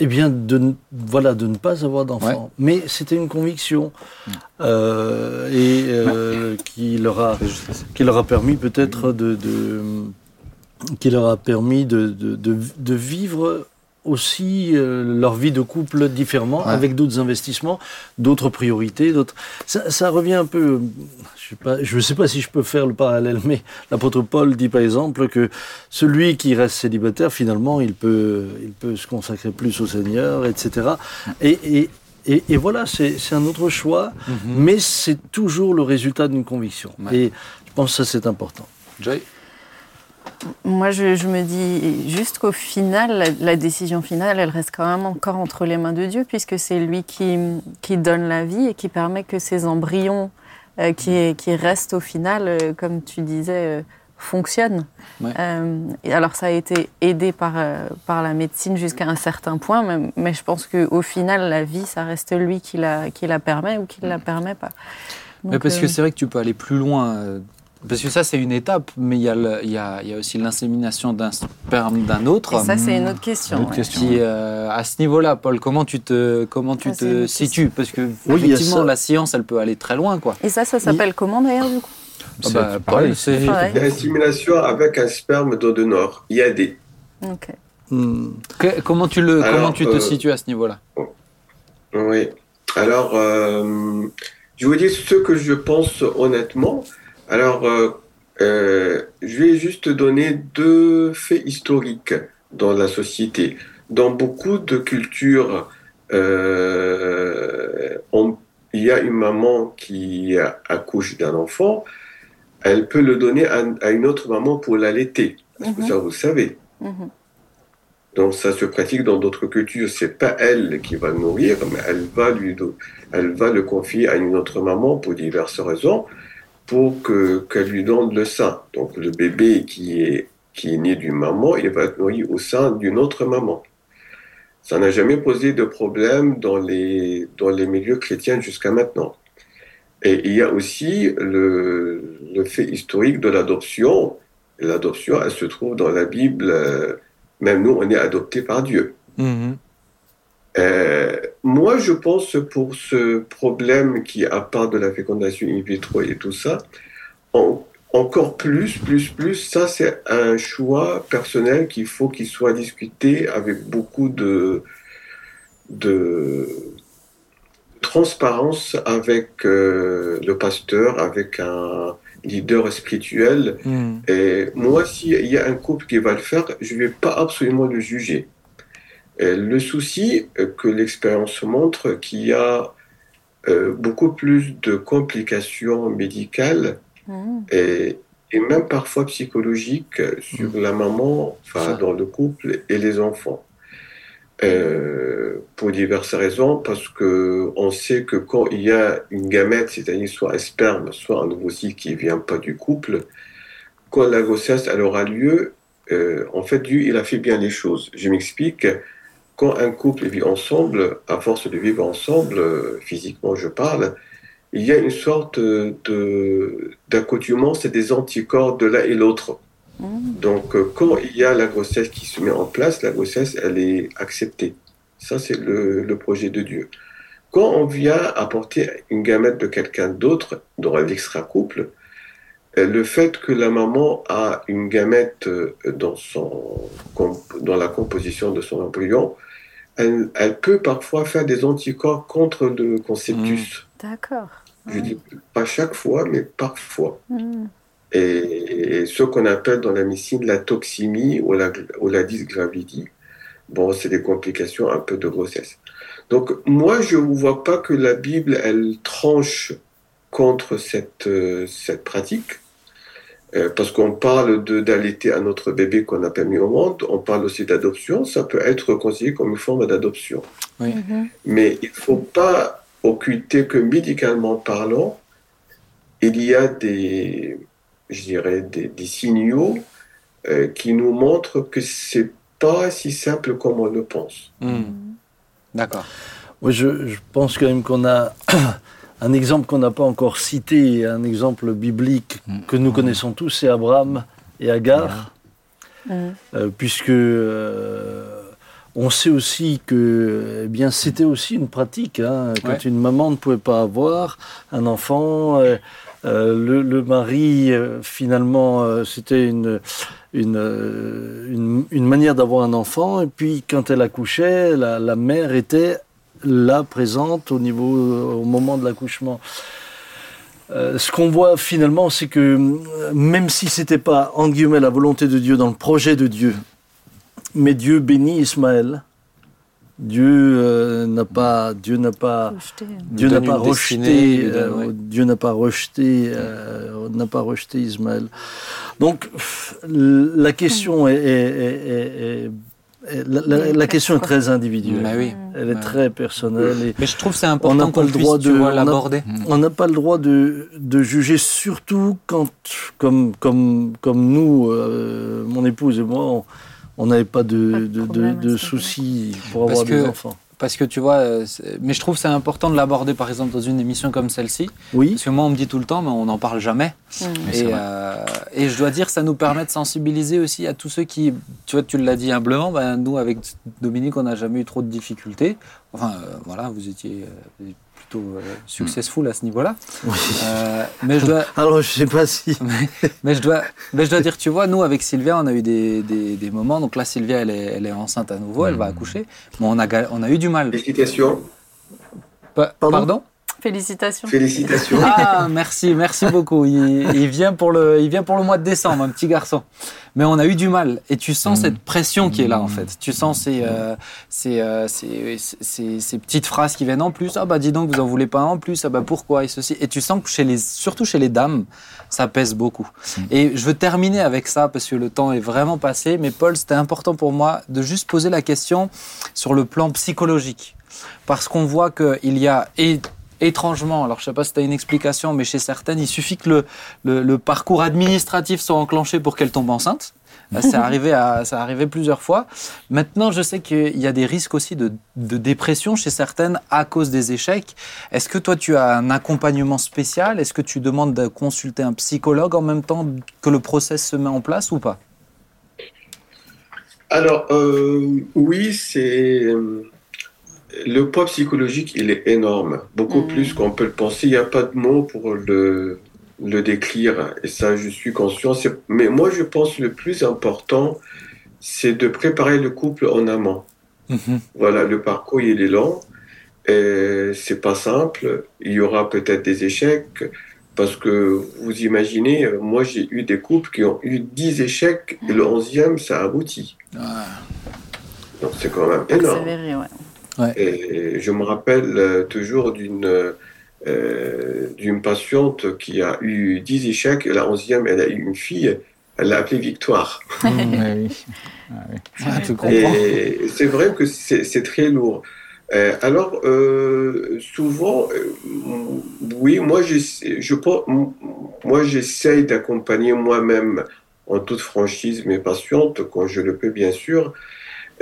eh bien, de, ne- voilà, de ne pas avoir d'enfant. Mais c'était une conviction, euh, et euh, qui leur a, qui leur a permis peut-être de, de- qui leur a permis de, de, de, de vivre aussi euh, leur vie de couple différemment, Ouais. avec d'autres investissements, d'autres priorités, d'autres. Ça, ça revient un peu. Je je sais pas si je peux faire le parallèle, mais l'apôtre Paul dit par exemple que celui qui reste célibataire, finalement, il peut, il peut se consacrer plus au Seigneur, etc. Et, et, et, et voilà, c'est un autre choix, Mhm. mais c'est toujours le résultat d'une conviction. Ouais. Et je pense que ça c'est important. Joy? Moi, je, je me dis juste qu'au final, la, la décision finale, elle reste quand même encore entre les mains de Dieu, puisque c'est lui qui, qui donne la vie et qui permet que ces embryons euh, qui, qui restent au final, euh, comme tu disais, euh. Ouais. Et alors, ça a été aidé par, par la médecine jusqu'à un certain point, mais, mais je pense qu'au final, la vie, ça reste lui qui la, qui la permet ou qui ne la permet pas. Mais parce que c'est vrai que tu peux aller plus loin. Parce que ça, c'est une étape, mais il y, a le- il y, a, il y a aussi l'insémination d'un sperme d'un autre. et ça, c'est une autre question. Une autre ouais. question. Qui, euh, à ce niveau-là, Paul, comment tu te, comment tu Ça, te situes? Parce que, effectivement, la science, elle peut aller très loin, quoi. Et ça, ça s'appelle comment d'ailleurs du coup? Ah bah, C'est Paul, pareil. c'est. Pareil. L'insémination avec un sperme d'eau de nord, IAD. Ok. Hmm. Que- comment tu, le, Alors, comment tu te euh, situes à ce niveau-là? Oui. Alors, euh, je vous dis ce que je pense honnêtement. Alors, euh, euh, je vais juste donner deux faits historiques dans la société. Dans beaucoup de cultures, euh, on- il y a une maman qui accouche d'un enfant, elle peut le donner à, à une autre maman pour l'allaiter. Est-ce que Mhm. ça, vous le savez? Mhm. donc ça se pratique dans d'autres cultures. C'est pas elle qui va le nourrir, mais elle va lui, elle va le confier à une autre maman pour diverses raisons, pour que qu'elle lui donne le sein. Donc le bébé qui est qui est né d'une maman, il va être nourri au sein d'une autre maman. Ça n'a jamais posé de problème dans les dans les milieux chrétiens jusqu'à maintenant. Et il y a aussi le, le fait historique de l'adoption. L'adoption, elle se trouve dans la Bible. même nous, on est adoptés par Dieu. Mhm. Euh, moi, je pense pour ce problème qui, à part de la fécondation in vitro et tout ça, en- encore plus, plus, plus, ça c'est un choix personnel qu'il faut qu'il soit discuté avec beaucoup de, de transparence avec euh, le pasteur, avec un leader spirituel. Mhm. Et moi, s'il y a un couple qui va le faire, je ne vais pas absolument le juger. Et le souci euh, que l'expérience montre qu'il y a euh, beaucoup plus de complications médicales Mhm. et, et même parfois psychologiques sur la maman, enfin dans le couple et les enfants. Euh, pour diverses raisons, parce que on sait que quand il y a une gamète, c'est-à-dire soit un sperme, soit un ovocyte qui vient pas du couple, quand la grossesse elle aura lieu, euh, en fait Dieu il a fait bien les choses. Je m'explique. Quand un couple vit ensemble, à force de vivre ensemble, euh, physiquement je parle, il y a une sorte de d'accoutumance et des anticorps de l'un et l'autre. Mhm. Donc, euh, quand il y a la grossesse qui se met en place, la grossesse, elle est acceptée. Ça, c'est le, le projet de Dieu. Quand on vient apporter une gamète de quelqu'un d'autre dans l'extra-couple, le fait que la maman a une gamète euh, dans, son, dans la composition de son embryon, elle, elle peut parfois faire des anticorps contre le conceptus. D'accord. Je dis pas chaque fois, mais parfois Mhm. et ce qu'on appelle dans la médecine la toxémie ou la, ou la. Bon, c'est des complications un peu de grossesse. Donc, moi, je ne vois pas que la Bible, elle tranche contre cette, euh, cette pratique. Euh, parce qu'on parle de- d'allaiter un autre bébé qu'on n'a pas mis au monde, on parle aussi d'adoption, ça peut être considéré comme une forme d'adoption. Mhm. Mais il ne faut pas occulter que médicalement parlant, il y a des, je dirais, des, des signaux euh, qui nous montrent que c'est pas si simple comme on le pense. Mhm. D'accord. Je pense quand même qu'on a un exemple qu'on n'a pas encore cité, un exemple biblique que nous connaissons tous, c'est Abraham et Agar, euh, puisque euh, on sait aussi que eh bien, c'était aussi une pratique. hein, quand Ouais. une maman ne pouvait pas avoir un enfant, euh, euh, le, le mari, euh, finalement, euh, c'était une, une, une, une manière d'avoir un enfant. Et puis, quand elle accouchait, la, la mère était là, présente au, niveau, euh, au moment de l'accouchement. Euh, ce qu'on voit finalement, c'est que euh, même si c'était pas, en guillemets, la volonté de Dieu dans le projet de Dieu, mais Dieu bénit Ismaël. Dieu euh, n'a pas, Dieu n'a pas, Rejeté. Dieu n'a pas destinée, rejeté, euh. Dieu n'a pas rejeté, euh, n'a pas rejeté Ismaël. Donc, la question est, est- est- est- est- la, la- la question est très individuelle. Mais oui. Elle est très personnelle. et Mais je trouve que c'est On important n'a pas le droit de- on l'aborder. On n'a pas le droit de, de juger, surtout quand, comme, comme, comme nous, euh, mon épouse et moi, on- on n'avait pas de, Pas soucis pour Parce avoir des que- enfants. Parce que tu vois, euh, mais je trouve que c'est important de l'aborder par exemple dans une émission comme celle-ci. Oui, Parce que moi, on me dit tout le temps, mais on n'en parle jamais. Mm. Et, euh, et je dois dire, ça nous permet de sensibiliser aussi à tous ceux qui, tu vois, tu l'as dit humblement, ben, nous, avec Dominique, on n'a jamais eu trop de difficultés. Enfin, euh, voilà, vous étiez, euh, vous plutôt euh, successful à ce niveau-là. oui. Euh, mais je dois, <laughs> Alors, je sais pas si. <laughs> mais je dois, mais je dois dire, tu vois, nous avec Sylvia, on a eu des, des, des moments. Donc là, Sylvia, elle est, elle est enceinte à nouveau, elle va accoucher. Mais on a, on a eu du mal. Félicitations. Pa- Pardon? Pardon? Félicitations. Félicitations. Ah, merci, merci beaucoup. Il, il vient pour le, il vient pour le mois de décembre, un petit garçon. Mais on a eu du mal. Et tu sens cette pression qui est là, en fait. Tu sens ces, euh, ces, euh, ces, ces- ces petites phrases qui viennent en plus. Ah bah dis donc, vous en voulez pas un en plus. Ah bah pourquoi et ceci. Et tu sens que chez les, surtout chez les dames, ça pèse beaucoup. Et je veux terminer avec ça parce que le temps est vraiment passé. Mais Paul, c'était important pour moi de juste poser la question sur le plan psychologique. Parce qu'on voit qu'il y a, et étrangement, alors je sais pas si tu as une explication, mais chez certaines, il suffit que le, le, le parcours administratif soit enclenché pour qu'elle tombe enceinte. Euh, C'est <laughs> arrivé, à, ça arrivé plusieurs fois. Maintenant, je sais qu'il y a des risques aussi de, de dépression chez certaines à cause des échecs. Est-ce que toi, tu as un accompagnement spécial? Est-ce que tu demandes de consulter un psychologue en même temps que le process se met en place ou pas? Alors, euh, oui, c'est. euh, Le poids psychologique, il est énorme, beaucoup Mhm. plus qu'on peut le penser. Il n'y a pas de mots pour le, le décrire, et ça, je suis conscient. C'est- Mais moi, je pense que le plus important, c'est de préparer le couple en amont. Voilà, le parcours, il est long, et c'est pas simple. Il y aura peut-être des échecs, parce que vous imaginez, moi, j'ai eu des couples qui ont eu 10 échecs, et le 11e, ça aboutit. Donc c'est quand même énorme. Persévérer, ouais. Et je me rappelle euh, toujours d'une euh, d'une patiente qui a eu 10 échecs, et la 11e, elle a eu une fille, elle l'a appelée Victoire. <laughs> Ouais, oui. Ah, oui. Ah, Et c'est vrai que c'est très lourd. Euh, alors, euh, souvent, euh, oui, moi, je, pense- moi, j'essaye d'accompagner moi-même en toute franchise mes patientes quand je le peux, bien sûr.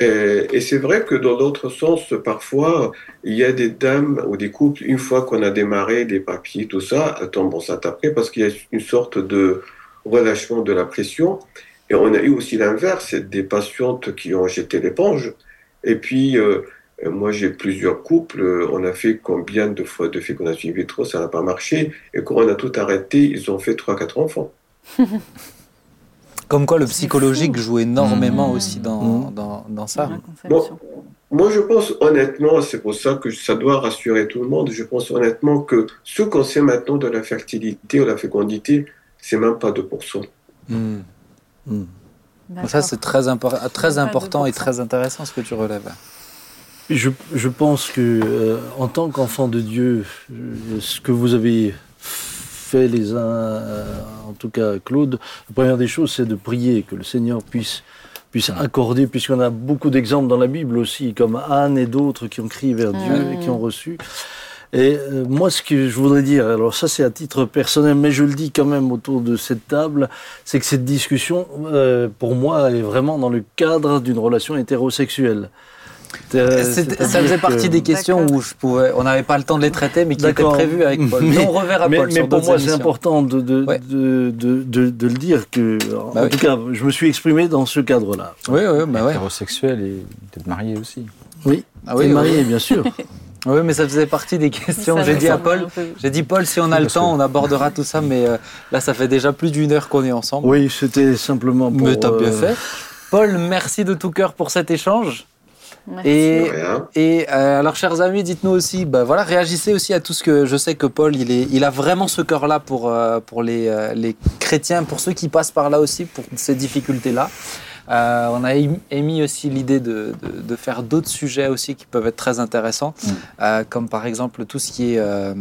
Euh, et c'est vrai que dans l'autre sens, parfois, il y a des dames ou des couples, une fois qu'on a démarré les papiers, tout ça, elles tombent enceintes après parce qu'il y a une sorte de relâchement de la pression. Et on a eu aussi l'inverse, des patientes qui ont jeté l'éponge. Et puis, euh, moi, j'ai plusieurs couples. On a fait combien de fois de fécondation in vitro, ça n'a pas marché. Et quand on a tout arrêté, ils ont fait 3-4 enfants. <laughs> Comme quoi le psychologique joue énormément Mmh. aussi dans, Mmh. dans, dans ça. Moi, je pense honnêtement, c'est pour ça que ça doit rassurer tout le monde. Je pense honnêtement que ce qu'on sait maintenant de la fertilité ou la fécondité, c'est même pas 2%. Mmh. D'accord. Ça, c'est très, impor- très important et 2%. très intéressant ce que tu relèves. Je, je pense que, euh, en tant qu'enfant de Dieu, euh, ce que vous avez fait les uns, euh, en tout cas Claude, la première des choses, c'est de prier que le Seigneur puisse puisse accorder, puisqu'on a beaucoup d'exemples dans la Bible aussi, comme Anne et d'autres qui ont crié vers Dieu et qui ont reçu. Et euh, moi, ce que je voudrais dire, alors ça c'est à titre personnel, mais je le dis quand même autour de cette table, c'est que cette discussion, euh, pour moi, est vraiment dans le cadre d'une relation hétérosexuelle. Euh, ça faisait que- partie des questions où je pouvais, on n'avait pas le temps de les traiter, mais qui étaient prévues avec Paul. <laughs> Mais, Mais- on reverra mais, Paul mais sur pour moi, c'est important de, de, Ouais. de, de, de- de le dire que, en Bah oui. tout cas, je me suis exprimé dans ce cadre-là. Oui, oui, bah ouais. Hétérosexuel et peut-être marié aussi. Oui, Ah oui, marié, bien sûr. <laughs> Oui, mais ça faisait partie des questions. J'ai dit à Paul, j'ai dit Paul, si on a le temps, on abordera tout ça, mais euh, là, ça fait déjà plus d'une heure qu'on est ensemble. Oui, c'était simplement pour. mais t'as bien euh, fait. Paul, merci de tout cœur pour cet échange. Merci. Et, Rien. et euh, alors, chers amis, dites-nous aussi, bah, voilà, réagissez aussi à tout ce que je sais que Paul, il, est, il a vraiment ce cœur-là pour, euh, pour les, euh, les chrétiens, pour ceux qui passent par là aussi, pour ces difficultés-là. Euh, on a émi- émis aussi l'idée de, de- de faire d'autres sujets aussi qui peuvent être très intéressants, Mm. euh, comme par exemple tout ce qui est euh,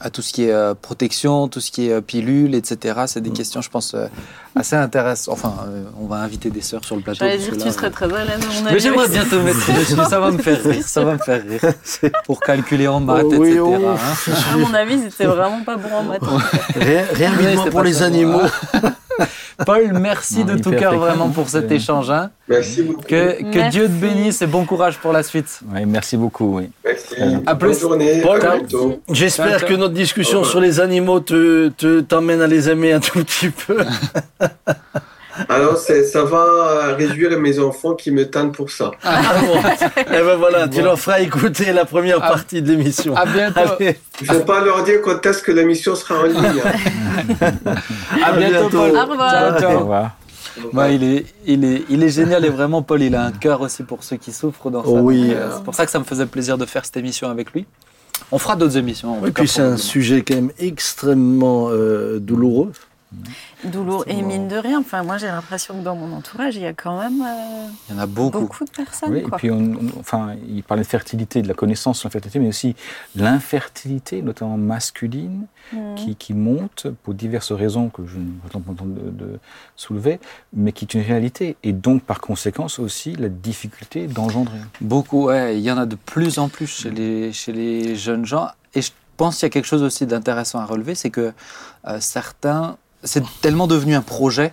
à tout ce qui est euh, protection, tout ce qui est euh, pilule, etc. C'est des questions, je pense, euh, assez intéressantes. Enfin, euh, on va inviter des sœurs sur le plateau. J'allais dire, que tu là, serais très à l'aise, à mon avis. mais j'aimerais bien te <laughs> mettre ça va me faire rire, ça va me faire rire. <laughs> Pour calculer en maths, Oh, oui, etc. oh. hein. À mon avis, c'était vraiment pas bon en maths. Rien, rien c'est pour les animaux. <laughs> <laughs> Paul, merci Non, de tout cœur vraiment pour cet échange. hein. Merci beaucoup. Que, que Merci. Dieu te bénisse et bon courage pour la suite. Merci beaucoup. Oui. Merci. À Bonne plus. journée. Paul, à bientôt. J'espère que notre discussion sur les animaux te, te- t'emmène à les aimer un tout petit peu. <laughs> Alors, c'est- ça va réduire mes enfants qui me tannent pour ça. Ah bon. <laughs> Eh ben voilà, tu leur feras écouter la première Ah. partie de l'émission. À bientôt. Allez, Il faut pas leur dire quand est-ce que l'émission sera en ligne. hein. <laughs> À bientôt, bientôt. Paul. Au revoir. Ciao, Au ciao. revoir. Ouais, il, est, il, est, il est génial et vraiment, Paul, il a un cœur aussi pour ceux qui souffrent dans ça. Oh oui. Euh, C'est pour ça que ça me faisait plaisir de faire cette émission avec lui. On fera d'autres émissions. en Et puis c'est un sujet quand même extrêmement euh, douloureux. Douloureux. Et mine de rien, enfin, moi j'ai l'impression que dans mon entourage, il y a quand même euh, Il y en a beaucoup. beaucoup de personnes. Oui, et puis, on, on- enfin, il parlait de fertilité, de la connaissance sur la fertilité, mais aussi l'infertilité, notamment masculine, Mm. qui, qui monte pour diverses raisons que je ne vais pas entendre de, de soulever, mais qui est une réalité. Et donc, par conséquence, aussi la difficulté d'engendrer. Beaucoup, ouais. Il y en a de plus en plus chez les, chez les jeunes gens. Et je pense qu'il y a quelque chose aussi d'intéressant à relever, c'est que euh, certains, c'est tellement devenu un projet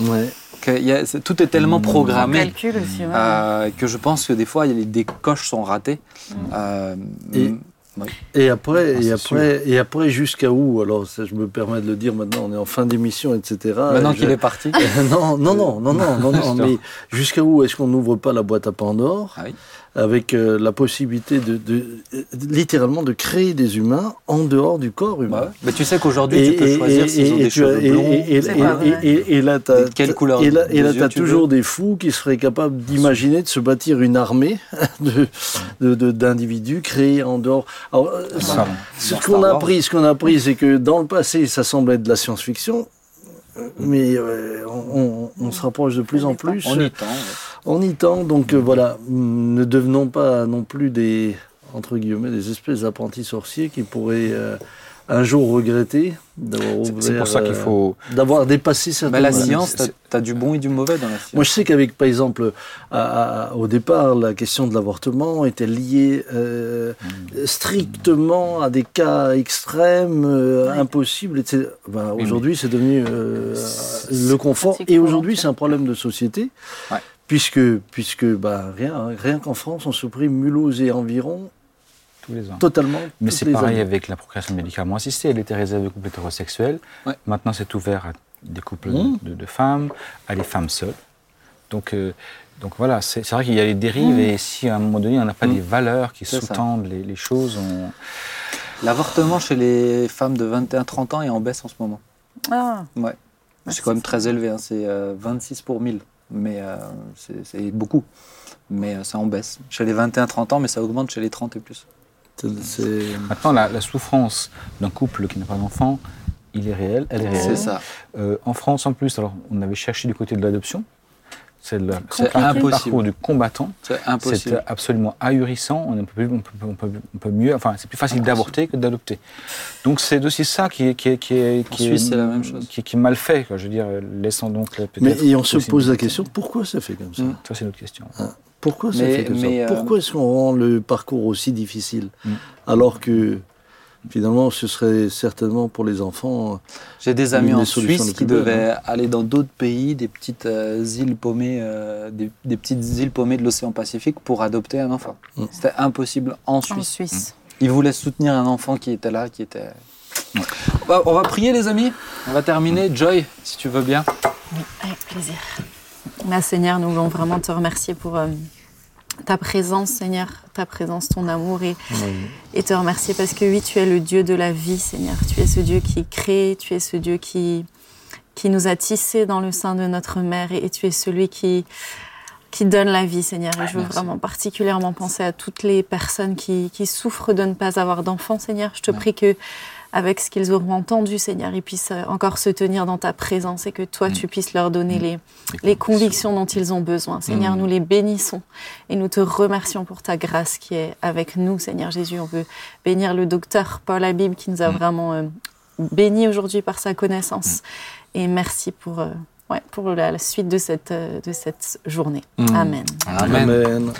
Ouais. que y a- tout est tellement Mmh. Programmé aussi. ouais. euh, que je pense que des fois, a des coches sont ratées. Mm. Euh, Et- Et après, Ah, et après, et après jusqu'à où? Alors, ça, je me permets de le dire maintenant, on est en fin d'émission, etc. maintenant qu'il est parti. <laughs> non, non, non, non, non, non, <laughs> non, mais jusqu'à où est-ce qu'on n'ouvre pas la boîte à Pandore? Ah oui. Avec euh, la possibilité de, de- littéralement de créer des humains en dehors du corps humain Ouais. Mais tu sais qu'aujourd'hui, tu peux choisir s'ils ont des as- cheveux et- blonds. et- là, tu toujours des fous qui seraient capables d'imaginer de se bâtir une armée <laughs> d'individus créés en dehors. Alors, euh, ce qu'on a appris, ce qu'on a appris, c'est que dans le passé, ça semblait être de la science-fiction, mais euh, on, on- on se rapproche de plus en plus. On y tend. ouais. On y tend, donc euh, voilà, ne devenons pas non plus des entre guillemets des espèces d'apprentis sorciers qui pourraient euh, un jour regretter d'avoir c'est- ouvert, c'est pour ça qu'il euh, faut. d'avoir dépassé certaines Mais la science, tu as, du bon et du mauvais dans la science. Moi, je sais qu'avec, par exemple, à- à- au départ, la question de l'avortement était liée euh, strictement à des cas extrêmes, euh, impossibles, etc. Ben, aujourd'hui, c'est devenu euh, le confort. Et aujourd'hui, c'est un problème de société. Ouais. Puisque, puisque bah, rien, rien qu'en France, on supprime Mulhouse et environ Tous les ans. totalement. Mais c'est pareil années. avec la procréation médicalement assistée. Elle était réservée aux couples hétérosexuels. Ouais. Maintenant, c'est ouvert à des couples de- Mmh. de, de femmes, à des femmes seules. Donc, euh, donc voilà, c'est vrai qu'il y a les dérives Mmh. et si à un moment donné, on n'a pas Mmh. des valeurs qui ça. sous-tendent les, les choses, on... L'avortement chez les femmes de 21-30 ans est en baisse en ce moment. Ah, Ouais. C'est quand même très élevé, hein, c'est euh, 26 pour 1000. Mais euh, c'est beaucoup. Mais euh, c'est en baisse. Chez les 21-30 ans, mais ça augmente chez les 30 et plus. C'est- c'est- Maintenant, la, la souffrance d'un couple qui n'a pas d'enfant, il est réel, elle est Ouais. C'est réelle. ça. Euh, en France, en plus, alors, on avait cherché du côté de l'adoption. C'est le, C'est un impossible. parcours du combattant. C'est C'est impossible. absolument ahurissant. On, peut, plus- on, peut, on, peut, on peut mieux. Enfin, c'est plus facile d'avorter que d'adopter. Donc c'est aussi ça qui est qui est qui est En qui Suisse, est, c'est la même chose. Qui, qui est mal fait. Quoi. Je veux dire, laissant donc euh, peut-être. Mais et on se pose la question pourquoi ça fait comme ça? Mm. Ça c'est notre question. Pourquoi ça fait comme mais, ça euh, Pourquoi est-ce qu'on rend le parcours aussi difficile Mm. alors que finalement ce serait certainement pour les enfants J'ai des amis en des Suisse qui devaient aller dans d'autres pays, des petites euh, îles paumées, euh, des, des petites îles paumées de l'océan Pacifique pour adopter un enfant. Mm. C'était impossible en en Suisse. Suisse. Ils voulaient soutenir un enfant qui était là, qui était. On va, on va prier les amis. On va terminer. Joy, si tu veux bien. Oui, avec plaisir. Ma Seigneur, nous voulons vraiment te remercier pour euh, ta présence, Seigneur, ta présence, ton amour et, et te remercier parce que oui, tu es le Dieu de la vie, Seigneur. Tu es ce Dieu qui crée, tu es ce Dieu qui, qui nous a tissés dans le sein de notre mère et, et tu es celui qui, qui donne la vie, Seigneur. Et je veux merci. vraiment particulièrement penser à toutes les personnes qui, qui souffrent de ne pas avoir d'enfants, Seigneur. Je te prie que avec ce qu'ils auront entendu, Seigneur, ils puissent euh, encore se tenir dans ta présence et que toi, tu puisses leur donner les, les convictions dont ils ont besoin. Seigneur, nous les bénissons et nous te remercions pour ta grâce qui est avec nous, Seigneur Jésus. On veut bénir le docteur Paul Habib qui nous a vraiment euh, bénis aujourd'hui par sa connaissance. Et merci pour, euh, ouais, pour la, la suite de cette, euh, de cette journée. Amen. Amen. Amen.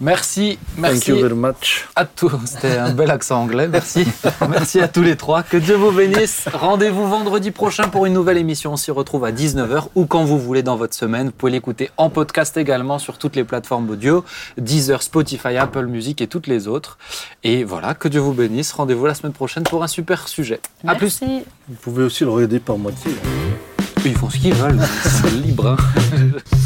Merci, Thank merci you very much. à tous. C'était un bel accent anglais, merci. <laughs> merci à tous les trois. Que Dieu vous bénisse. Rendez-vous vendredi prochain pour une nouvelle émission. On s'y retrouve à 19h ou quand vous voulez dans votre semaine. Vous pouvez l'écouter en podcast également sur toutes les plateformes audio, Deezer, Spotify, Apple Music et toutes les autres. Et voilà, que Dieu vous bénisse. Rendez-vous la semaine prochaine pour un super sujet. À plus. Vous pouvez aussi le regarder par moitié. Ils font ce qu'ils veulent. Ils sont libres. hein. <laughs>